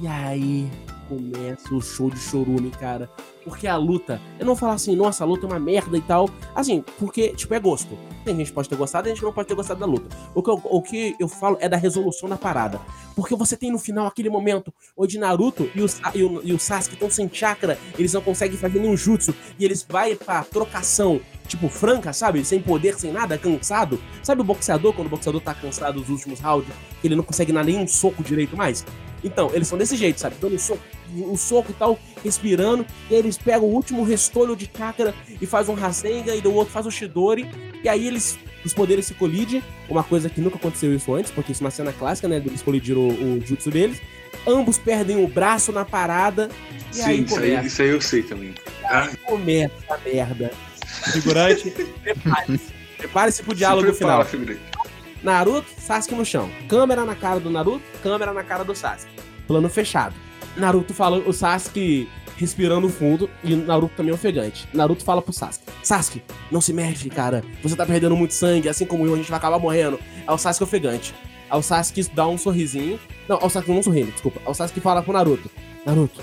E aí começa o show de chorume, cara. Porque a luta, eu não falar assim, nossa, a luta é uma merda e tal. Assim, porque, tipo, é gosto. Tem gente que pode ter gostado, tem gente não pode ter gostado da luta. O que, eu, o que eu falo é da resolução da parada. Porque você tem no final aquele momento onde Naruto e o, e o, e o Sasuke estão sem chakra, eles não conseguem fazer nenhum jutsu, e eles vai pra trocação, tipo, franca, sabe? Sem poder, sem nada, cansado. Sabe o boxeador, quando o boxeador tá cansado dos últimos rounds, ele não consegue dar nenhum soco direito mais? Então, eles são desse jeito, sabe? Dando soco, um soco e tal, respirando, e aí eles pegam o último restolho de chakra e faz um Rasengan, e o outro faz o Shidori, e aí eles, os poderes se colidem, uma coisa que nunca aconteceu isso antes, porque isso é uma cena clássica, né? Eles colidiram o, o jutsu deles, ambos perdem o braço na parada. E Sim, aí isso aí, isso aí eu sei também. Ah, começa a merda. Figurante, prepare-se. Prepare-se pro diálogo prepara, final. figurante. Naruto, Sasuke no chão. Câmera na cara do Naruto, câmera na cara do Sasuke. Plano fechado. Naruto fala, o Sasuke respirando fundo e Naruto também ofegante. Naruto fala pro Sasuke: Sasuke, não se mexe, cara. Você tá perdendo muito sangue, assim como eu, a gente vai acabar morrendo. É o Sasuke ofegante. Aí o Sasuke dá um sorrisinho. Não, o Sasuke não sorrindo, desculpa. Aí o Sasuke fala pro Naruto: Naruto,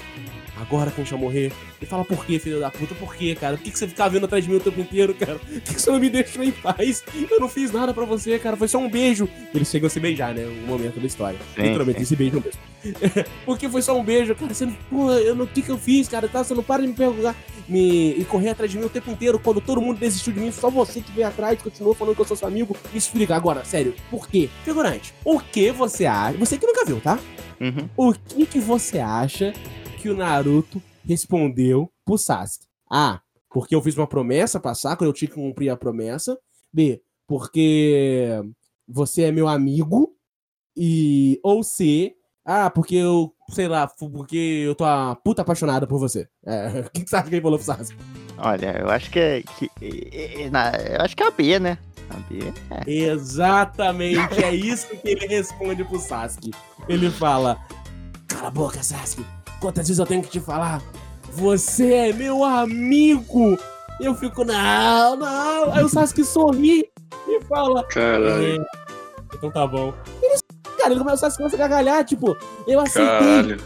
agora que a gente vai morrer. Ele fala: Por que, filho da puta? Por que, cara? Por que, que você fica vindo atrás de mim o tempo inteiro, cara? Por que, que você não me deixou em paz? Eu não fiz nada pra você, cara. Foi só um beijo. Eles chegam a se beijar, né? Um momento da história. Sim, Literalmente, sim. esse beijo mesmo. Porque foi só um beijo, cara. Você não. Pô, eu não. O que, que eu fiz, cara? Tá? Você não para de me perguntar. Me, e correr atrás de mim o tempo inteiro. Quando todo mundo desistiu de mim, só você que veio atrás, continuou falando que eu sou seu amigo. Me explica agora, sério. Por quê? Figurante, o que você acha? Você que nunca viu, tá? Uhum. O que, que você acha que o Naruto respondeu pro Sasuke? A. Porque eu fiz uma promessa pra Sakura, eu tinha que cumprir a promessa. B. Porque você é meu amigo. E. Ou C. Ah, porque eu. Sei lá, porque eu tô a puta apaixonada por você. É, o que, que você acha que ele falou pro Sasuke? Olha, eu acho que é. Que, é- é- na- eu acho que é a B, né? A B é. Exatamente, é isso que ele responde pro Sasuke. Ele fala: Cala a boca, Sasuke. Quantas vezes eu tenho que te falar? Você é meu amigo. Eu fico, não, não. Aí o Sasuke sorri e fala: Caralho, "É, Então tá bom. Ele, cara, ele começa, o Sasuke começa a gargalhar, tipo, eu aceitei caralho.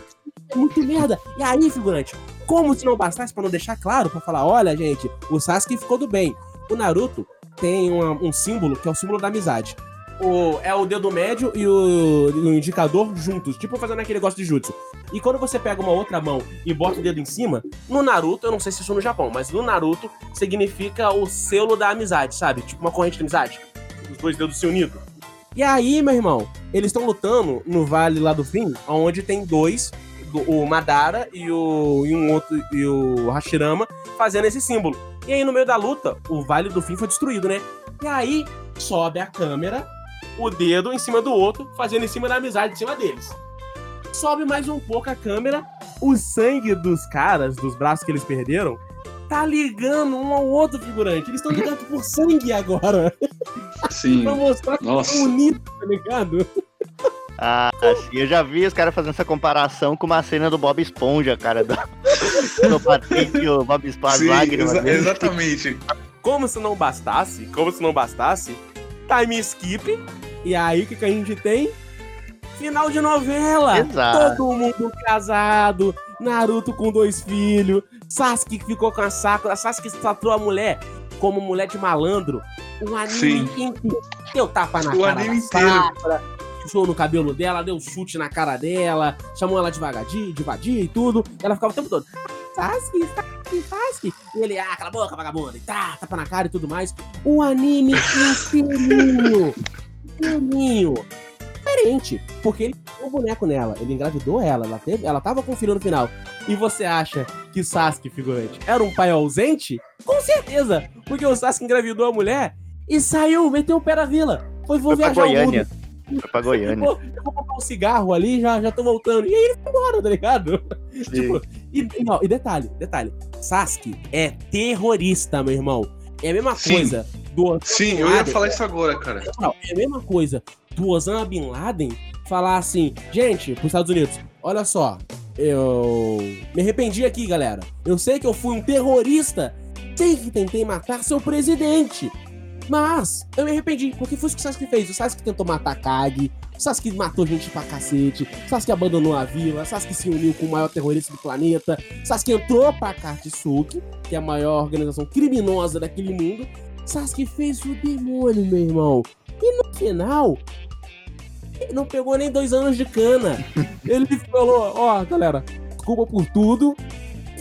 é muito merda. E aí, figurante, como se não bastasse pra não deixar claro, pra falar, olha, gente, o Sasuke ficou do bem. O Naruto tem uma- um símbolo que é o símbolo da amizade. O, é o dedo médio e o, o indicador juntos, tipo fazendo aquele negócio de jutsu. E quando você pega uma outra mão e bota o dedo em cima, no Naruto, eu não sei se isso no Japão, mas no Naruto significa o selo da amizade, sabe? Tipo uma corrente de amizade. Os dois dedos se unindo. E aí, meu irmão, eles estão lutando no vale lá do fim, onde tem dois, do- o Madara e o e um outro e o Hashirama fazendo esse símbolo. E aí no meio da luta, o vale do fim foi destruído, né? E aí sobe a câmera, o dedo em cima do outro, fazendo em cima da amizade em cima deles. Sobe mais um pouco a câmera, o sangue dos caras, dos braços que eles perderam, tá ligando um ao outro figurante. Eles estão ligados por sangue agora. Sim. pra mostrar que Nossa. estão unidos, tá ligado? Ah, sim, eu já vi os caras fazendo essa comparação com uma cena do Bob Esponja, cara. Do, do Patrick, o Bob Esponja, lágrimas. exa- exatamente. Como se não bastasse, como se não bastasse, time skip. E aí o que, que a gente tem? Final de novela. Exato. Todo mundo casado, Naruto com dois filhos, Sasuke que ficou com a Sakura, Sasuke tratou a mulher como mulher de malandro. O anime Sim. inteiro. Deu tapa na O cara anime da inteiro. Sakura, pisou no cabelo dela, deu chute na cara dela, chamou ela de vagadia, de vadia e tudo. Ela ficava o tempo todo, Sasuke, Sasuke, Sasuke. E ele, ah, cala a boca, vagabunda, e tá, tapa na cara e tudo mais. O anime inteirinho, inteirinho. Diferente, porque ele pegou o boneco nela, ele engravidou ela, ela, teve, ela tava com o filho no final. E você acha que Sasuke, figurante, era um pai ausente? Com certeza, porque o Sasuke engravidou a mulher e saiu, meteu o pé na vila. Foi, vou Foi pra viajar o mundo. Goiânia. Foi pra Goiânia. Pô, eu vou comprar um cigarro ali, já, já tô voltando. E aí ele foi embora, tá ligado? tipo, e, e, não, e detalhe, detalhe. Sasuke é terrorista, meu irmão. É a mesma Sim. coisa do Osama Sim, eu ia falar isso agora, cara. É a mesma coisa do Osama Bin Laden falar assim, gente, pros Estados Unidos, olha só, eu me arrependi aqui, galera. Eu sei que eu fui um terrorista, sei que tentei matar seu presidente. Mas eu me arrependi, porque foi isso que o Sasuke fez. O Sasuke tentou matar Kage, o Sasuke matou gente pra cacete, o Sasuke abandonou a vila, o Sasuke se uniu com o maior terrorista do planeta, o Sasuke entrou pra Katsuki, que é a maior organização criminosa daquele mundo. Sasuke fez o demônio, meu irmão. E no final, ele não pegou nem dois anos de cana. Ele falou, ó, galera, desculpa por tudo.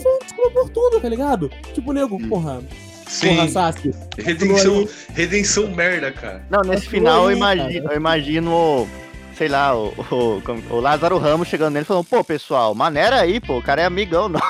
Foi desculpa por tudo, tá ligado? Tipo, nego, porra, Sim. porra, Sasuke. Redenção, redenção merda, cara. Não, nesse final eu foi, imagino, cara. eu imagino, sei lá, o, o, o Lázaro Ramos chegando nele e falando, pô, pessoal, maneira aí, pô, o cara é amigão, não.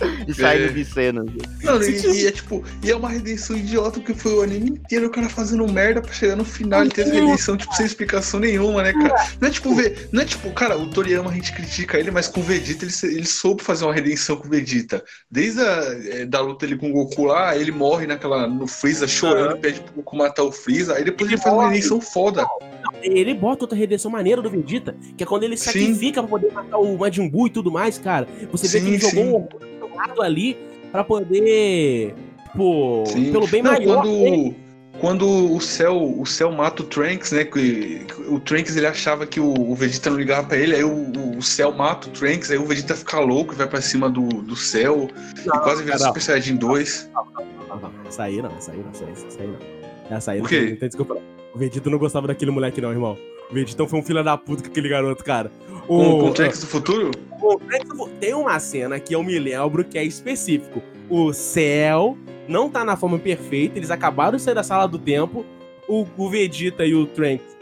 e saindo É. de cena. Não, e, e é tipo, e é uma redenção idiota, porque foi o anime inteiro o cara fazendo merda pra chegar no final e ter essa redenção, tipo, sem explicação nenhuma, né, cara? Não é tipo, ver, não é tipo, cara, o Toriyama a gente critica ele, mas com o Vegeta ele, ele soube fazer uma redenção com o Vegeta. Desde a é, da luta ele com o Goku lá, ele morre naquela, no Freeza chorando, pede pro Goku matar o Freeza, aí depois ele, Ele faz uma redenção foda. Ele bota outra redenção maneira do Vegeta, que é quando ele Sim. sacrifica pra poder matar o Majin Buu e tudo mais, cara. Você vê Sim, que ele sim. jogou um ali pra poder. Pô, Sim. pelo bem Não, maior. quando, quando o céu, o céu mata o Trunks, né? Que, o Trunks ele achava que o, o Vegeta não ligava pra ele, aí o, o céu mata o Trunks, aí o Vegeta fica louco e vai pra cima do, do céu e quase vira não. Super Saiyajin 2. Não, não, aí não, isso aí não, isso aí, não. Essa aí O não quê? tem- tem desculpa. O Vegeta não gostava daquele moleque, não, irmão. O Vegeta foi um filho da puta com aquele garoto, cara. O, com o do futuro? o tem uma cena que eu me lembro que é específico. O céu não tá na forma perfeita, eles acabaram de sair da sala do tempo. O, o Vegeta e o Trunks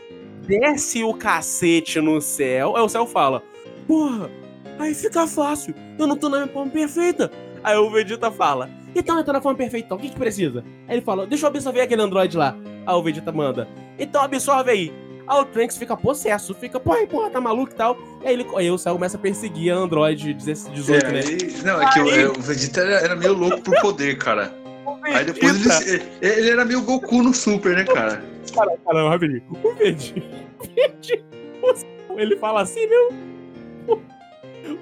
desce o cacete no céu. Aí o céu fala: Porra, aí fica fácil. Eu não tô na minha forma perfeita. Aí o Vegeta fala: Então eu tô na forma perfeita, então o que que precisa? Aí ele fala: Deixa eu absorver aquele androide lá. Aí o Vegeta manda: Então absorve aí. Aí o Trunks fica possesso, fica, porra, porra, tá maluco e tal. Aí, ele, aí o céu começa a perseguir a Android 18, É, né? aí- não, é que o, é, o Vegeta era, era meio louco por poder, cara. Aí depois ele, ele era meio Goku no Super, né, cara? Cara, cara, rapidinho. O Vegeta. Ele fala assim, meu.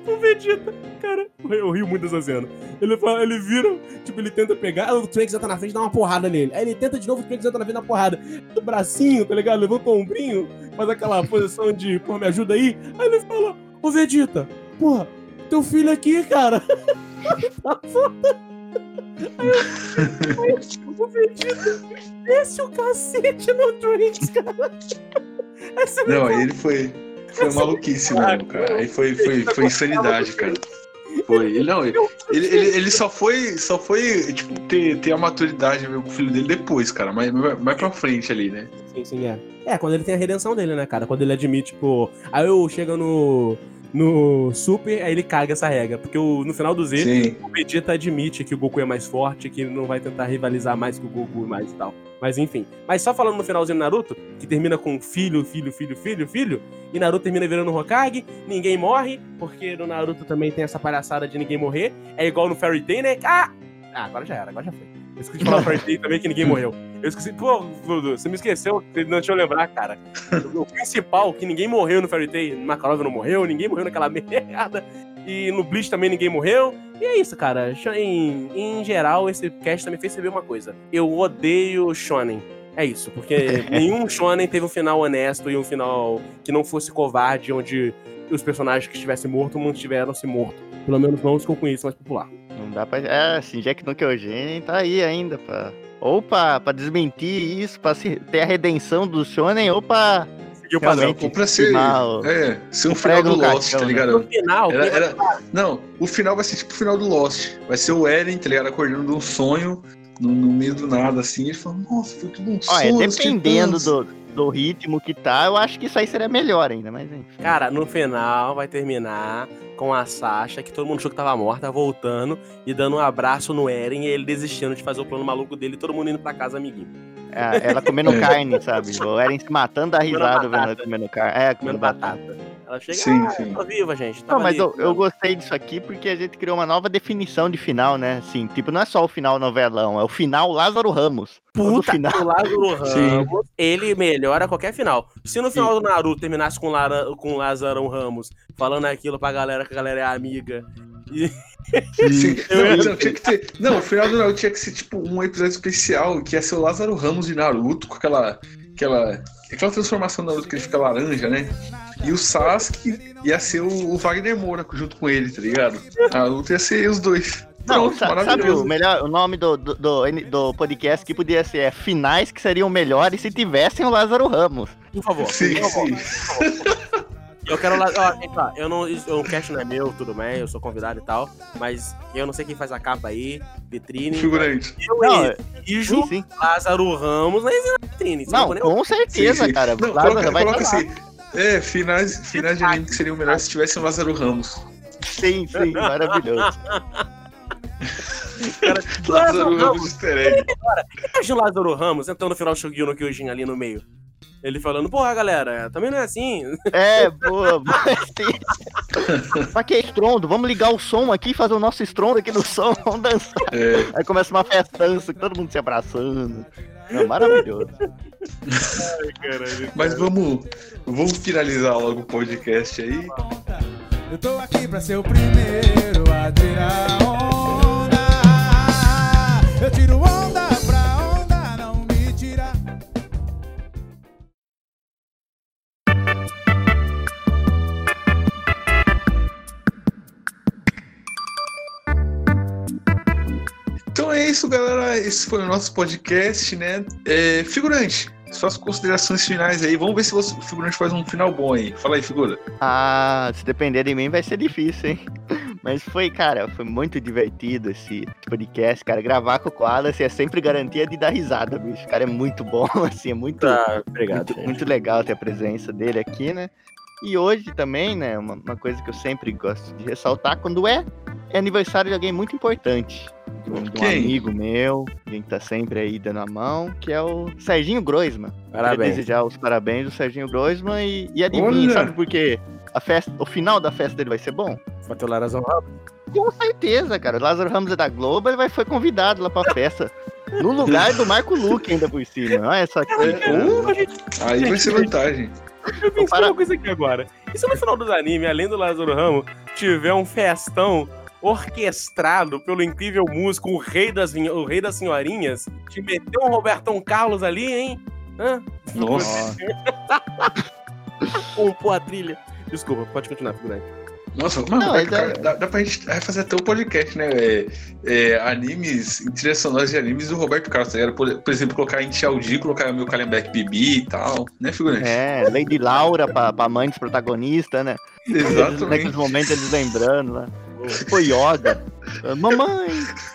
O Vegeta, cara, eu rio muito dessa cena. Ele, fala, ele vira, tipo, ele tenta pegar, aí o Trunks entra na frente dá uma porrada nele. Aí ele tenta de novo, o Trunks entra na frente dá uma porrada. O bracinho, tá ligado? Levanta o ombrinho, faz aquela posição de, pô, me ajuda aí. Aí ele fala, ô Vegeta, porra, teu filho aqui, cara. tá foda. Aí, eu- o Vegeta desce o cacete no Trunks, cara. Essa Não, aí ele foi, foi maluquice mesmo, cara. Aí foi, foi, foi insanidade, cara. Foi. Ele, não, ele, ele, ele- só foi, só foi tipo, ter, ter a maturidade mesmo com o filho dele depois, cara. Mais, mais pra frente ali, né? Sim, sim, é. É, quando ele tem a redenção dele, né, cara? Quando ele admite, tipo. Aí eu chego no. No Super, aí ele caga essa regra. Porque o, no final do Z, Sim. o Vegeta admite que o Goku é mais forte, que ele não vai tentar rivalizar mais com o Goku e mais e tal. Mas enfim. Mas só falando no finalzinho do Naruto, que termina com filho, filho, filho, filho, filho, e Naruto termina virando Hokage, ninguém morre, porque no Naruto também tem essa palhaçada de ninguém morrer. É igual no Fairy Tail, né? Ah! Ah, agora já era, agora já foi. Eu esqueci de falar no Fairy Tail também que ninguém morreu. Eu esqueci. Pô, você me esqueceu, não deixa eu lembrar, cara. O principal, que ninguém morreu no Fairy Tail, Makarov não morreu, ninguém morreu naquela merda. E no Bleach também ninguém morreu. E é isso, cara. Em, em geral, esse cast também fez saber uma coisa. Eu odeio Shonen. É isso, porque nenhum Shonen teve um final honesto e um final que não fosse covarde, onde os personagens que estivessem mortos mantiveram-se mortos. Pelo menos não os que eu conheço mais popular. Não dá pra. É, assim, Jack no Kyojin tá aí ainda, pra. Ou pra, pra desmentir isso, pra se- ter a redenção do Shonen, ou pra. Seguiu o padrão. Ou pra ser. Final. É, ser um O final do no Lost, caixão, tá né? ligado? No final, Era, era- não, o final vai ser tipo o final do Lost. Vai ser o Eren, tá ligado? Acordando de um sonho, no, no meio do nada, assim. Ele fala, nossa, foi tudo um Olha, sonho. os dependendo titãs." do, do ritmo que tá, eu acho que isso aí seria melhor ainda, mas enfim. Cara, no final vai terminar com a Sasha, que todo mundo achou que tava morta, voltando e dando um abraço no Eren e ele desistindo de fazer o plano maluco dele e todo mundo indo pra casa, amiguinho. É, ela comendo É. carne, sabe? O Eren se matando da risada vendo ela comendo carne. É, Comendo comendo batata. batata. Ela chega, Sim, ah, sim. viva, gente. Não, mas ali. eu, eu gostei disso aqui porque a gente criou uma nova definição de final, né? Assim, tipo, não é só o final novelão, é o final Lázaro Ramos. Puta, final. o Lázaro Sim. Ramos, ele melhora qualquer final. Se no final do Naruto terminasse com, Lara, com Lázaro Ramos falando aquilo pra galera que a galera é amiga. E... Sim. Não, tinha que ter. Não, o final do Naruto tinha que ser tipo um episódio especial que ia ser o Lázaro Ramos de Naruto, com aquela. aquela. aquela transformação do Naruto que ele fica laranja, né? E o Sasuke ia ser o, o Wagner Moura junto com ele, tá ligado? Naruto ia ser os dois. Não, Pronto, sabe o melhor, o nome do, do, do, do podcast que podia ser é finais que seriam melhores se tivessem o Lázaro Ramos. Por favor. Sim, por favor. sim. Eu quero lá. Ó, eu não. eu- O cast não é meu, tudo bem, eu sou convidado e tal. Mas eu não sei quem faz a capa aí, vitrine. Figurante. Eu Não, e Ijo, Sim, sim. Lázaro Ramos na vitrine. Você Não, nem- com certeza, Sim, sim. cara. Não, Lázaro coloca, vai coloca assim. É, finais, finais de anime que seriam melhores se tivesse o Lázaro Ramos. Sim, sim, maravilhoso. Cara, Lázaro Ramos easter egg. Imagina o Lázaro Ramos entrando no final do Shogyu no Kyojin ali no meio. Ele falando, porra, galera, também não é assim. É, boa, mas tem... Pra que estrondo? Vamos ligar o som aqui, fazer o nosso estrondo aqui no som, vamos dançar. É, Aí começa uma festança, todo mundo se abraçando. É maravilhoso. mas vamos, vamos finalizar logo o podcast aí. Eu tô aqui pra ser o primeiro a tirar onda. Eu tiro onda Então é isso, galera. Esse foi o nosso podcast, né? É, figurante, suas considerações finais aí. Vamos ver se você- o figurante faz um final bom aí. Fala aí, figura. Ah, se depender de mim vai ser difícil, hein? Mas foi, cara, foi muito divertido esse podcast, cara. Gravar com o Wallace é sempre garantia de dar risada, bicho. O cara é muito bom, assim, é muito, Tá, obrigado. muito, muito legal ter a presença dele aqui, né? E hoje também, né, uma, uma coisa que eu sempre gosto de ressaltar, quando é, é aniversário de alguém muito importante. De um, de um amigo meu, alguém que tá sempre aí dando a mão, que é o Serginho Groisman. Queria Parabéns. desejar os parabéns do Serginho Groisman e, e adivinha, Olha! sabe por quê? A festa, o final da festa dele vai ser bom? Vai ter o Larazão Ramos. Com certeza, cara. O Lázaro Ramos é da Globo, ele vai, foi convidado lá pra festa. No lugar do Marco Luque, ainda por cima. Olha só que. Cara. uh, aí vai ser vantagem. Eu pensei Para- uma coisa aqui agora. E se no final dos animes, além do Lázaro Ramos, tiver um festão orquestrado pelo incrível músico, o rei das, vinho- o rei das senhorinhas, te meteu um Robertão Carlos ali, hein? Hã? Nossa. Compor a trilha. Desculpa, pode continuar, figurante. Nossa, mano, Não, é- cara, dá, dá pra gente fazer até um podcast, né? É, é, animes, trilhas sonoras de animes do Roberto Carlos, tá? Por, por exemplo, colocar em Tchaldi, colocar meu Calhambeck Bibi e tal, né, figurante? É, Lady Laura pra, pra mãe dos protagonistas, né? Exatamente. Naqueles momentos eles lembrando lá. Foi Yoga. Mamãe!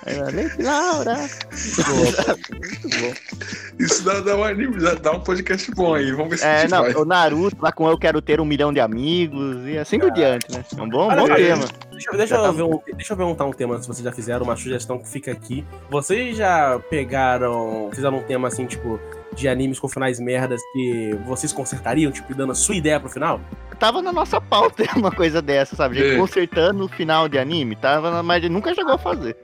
Aí, Lady Laura! Muito bom. Isso dá, dá um anime, dá, dá um podcast bom aí. Vamos ver se É, não, vai. o Naruto lá com Eu Quero Ter Um Milhão de Amigos e assim por diante, né? É um bom, bom tema. Deixa, eu- deixa eu ver um, deixa eu perguntar um tema se vocês já fizeram, uma sugestão que fica aqui. Vocês já pegaram, fizeram um tema assim, tipo, de animes com finais merdas que vocês consertariam, tipo, dando a sua ideia pro final? Tava na nossa pauta uma coisa dessa, sabe? Gente É. consertando o final de anime. Tava, na- mas nunca chegou a fazer.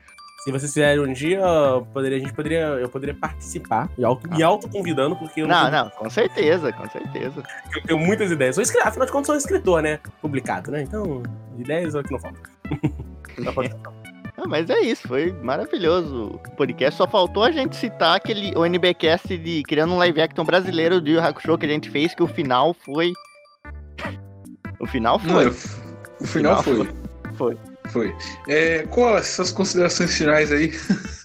Se vocês fizerem um dia, eu poderia, a gente poderia, eu poderia participar, me auto, me auto convidando, porque eu Não, tenho- não, com certeza, com certeza. eu tenho muitas ideias. Sou escritor, afinal de contas, sou um escritor, né? Publicado, né? Então, ideias é o que não falta. Dá pra- Ah, mas é isso, foi maravilhoso o podcast. Só faltou a gente citar aquele o NBcast de criando um live action brasileiro de Yu Hakusho que a gente fez, que o final foi. O final Não, foi. eu- o final foi. Foi. Foi. É, qual as suas considerações finais aí?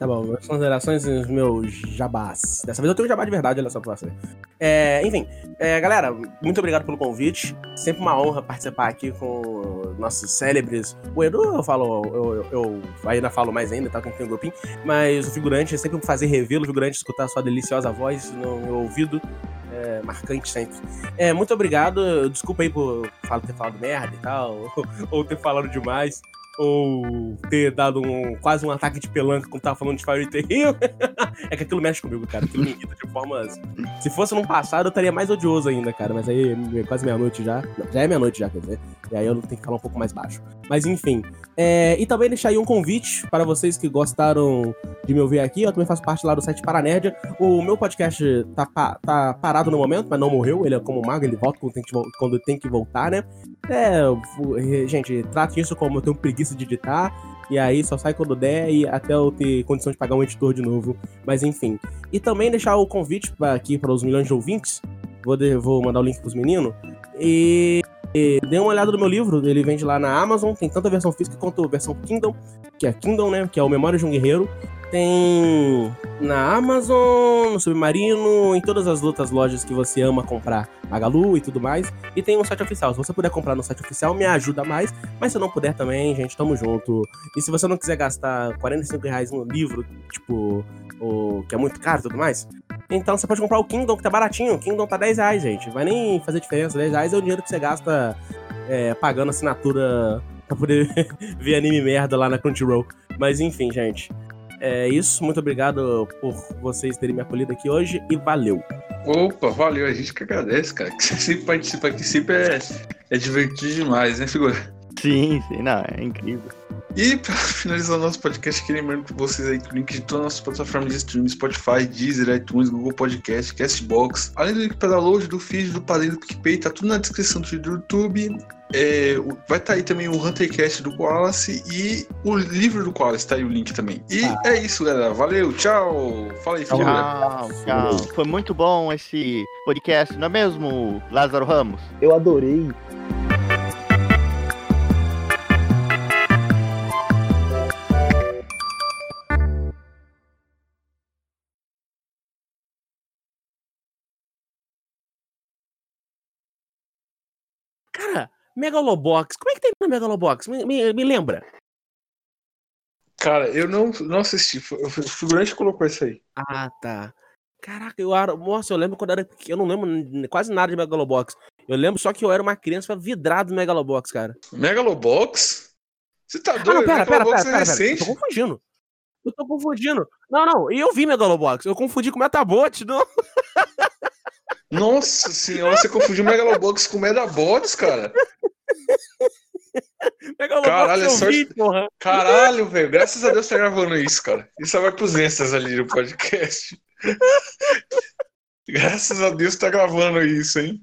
Tá bom, as considerações e os meus jabás. Dessa vez eu tenho um jabá de verdade, olha só pra você. É, enfim, é, galera, muito obrigado pelo convite. Sempre uma honra participar aqui com nossos célebres. O Edu, eu falo, eu, eu- eu ainda falo mais ainda, tá? Com um grupinho. Mas o figurante é sempre prazer revê-lo, o figurante escutar sua deliciosa voz no meu ouvido. É, marcante sempre. É, muito obrigado. Desculpa aí por ter falado merda e tal, ou ter falado demais ou ter dado um quase um ataque de pelanca quando tava falando de Fire Tail. é que aquilo mexe comigo, cara. Aquilo me irrita de formas. Se fosse num passado, eu estaria mais odioso ainda, cara. Mas aí é quase meia-noite já. Não, já é meia-noite já, quer dizer. E aí eu tenho que falar um pouco mais baixo. Mas enfim. É, e também deixar aí um convite para vocês que gostaram de me ouvir aqui. Eu também faço parte lá do site Paranerdia. O meu podcast tá, pa- tá parado no momento, mas não morreu. Ele é como mago, ele volta quando tem que, quando tem que voltar, né? É, gente, trate isso como eu tenho preguiça de editar. E aí só sai quando der e até eu ter condição de pagar um editor de novo. Mas enfim. E também deixar o convite aqui para os milhões de ouvintes. Vou, de- vou mandar o link pros meninos. E, e dê uma olhada no meu livro. Ele vende lá na Amazon. Tem tanto a versão física quanto a versão Kindle. Que é Kindle, né? Que é o Memórias de um Guerreiro. Tem na Amazon, no Submarino, em todas as outras lojas que você ama comprar, Magalu e tudo mais. E tem um site oficial. Se você puder comprar no site oficial, me ajuda mais. Mas se não puder também, gente, tamo junto. E se você não quiser gastar 45 reais no livro, tipo, o, que é muito caro e tudo mais, então você pode comprar o Kingdom, que tá baratinho. O Kingdom tá 10 reais, gente. Vai nem fazer diferença. 10 reais é o dinheiro que você gasta é, pagando assinatura pra poder ver anime merda lá na Crunchyroll. Mas enfim, gente. É isso. Muito obrigado por vocês terem me acolhido aqui hoje e valeu. Opa, valeu, a gente que agradece, cara. Que você sempre participa aqui, sempre é, é divertido demais, né, figura? Sim, sim, não, é incrível. E pra finalizar o nosso podcast, queria lembrar pra vocês aí que o link de todas as nossas plataformas de streaming, Spotify, Deezer, iTunes, Google Podcast, Castbox, além do link para download do feed, do Padrinho, do PicPay, tá tudo na descrição do vídeo do YouTube. É, vai estar aí também o Huntercast do Wallace e o livro do Wallace, tá aí o link também. E é isso, galera. Valeu, tchau. Fala aí, figura. Tchau, tchau. Foi muito bom esse podcast, não é mesmo, Lázaro Ramos? Eu adorei. Megalobox. Como é que tem na Megalobox? Me, me, me lembra. Cara, eu não, não assisti. O figurante colocou isso aí. Ah, tá. Caraca, eu era. Nossa, eu lembro quando era. Eu não lembro quase nada de Megalobox. Eu lembro só que eu era uma criança vidrado no Megalobox, cara. Megalobox? Você tá Ah, não, doido? pera, pera, pera, pera, é pera. Eu tô confundindo. Eu tô confundindo. Não, não, e eu vi Megalobox. Eu confundi com Metabot, não. Nossa senhora, você confundiu Megalobox com Medabots, cara. Megalobox Caralho, é sorte- porra. Caralho, velho. Graças a Deus tá gravando isso, cara. Isso vai pros extras ali no podcast. Graças a Deus tá gravando isso, hein?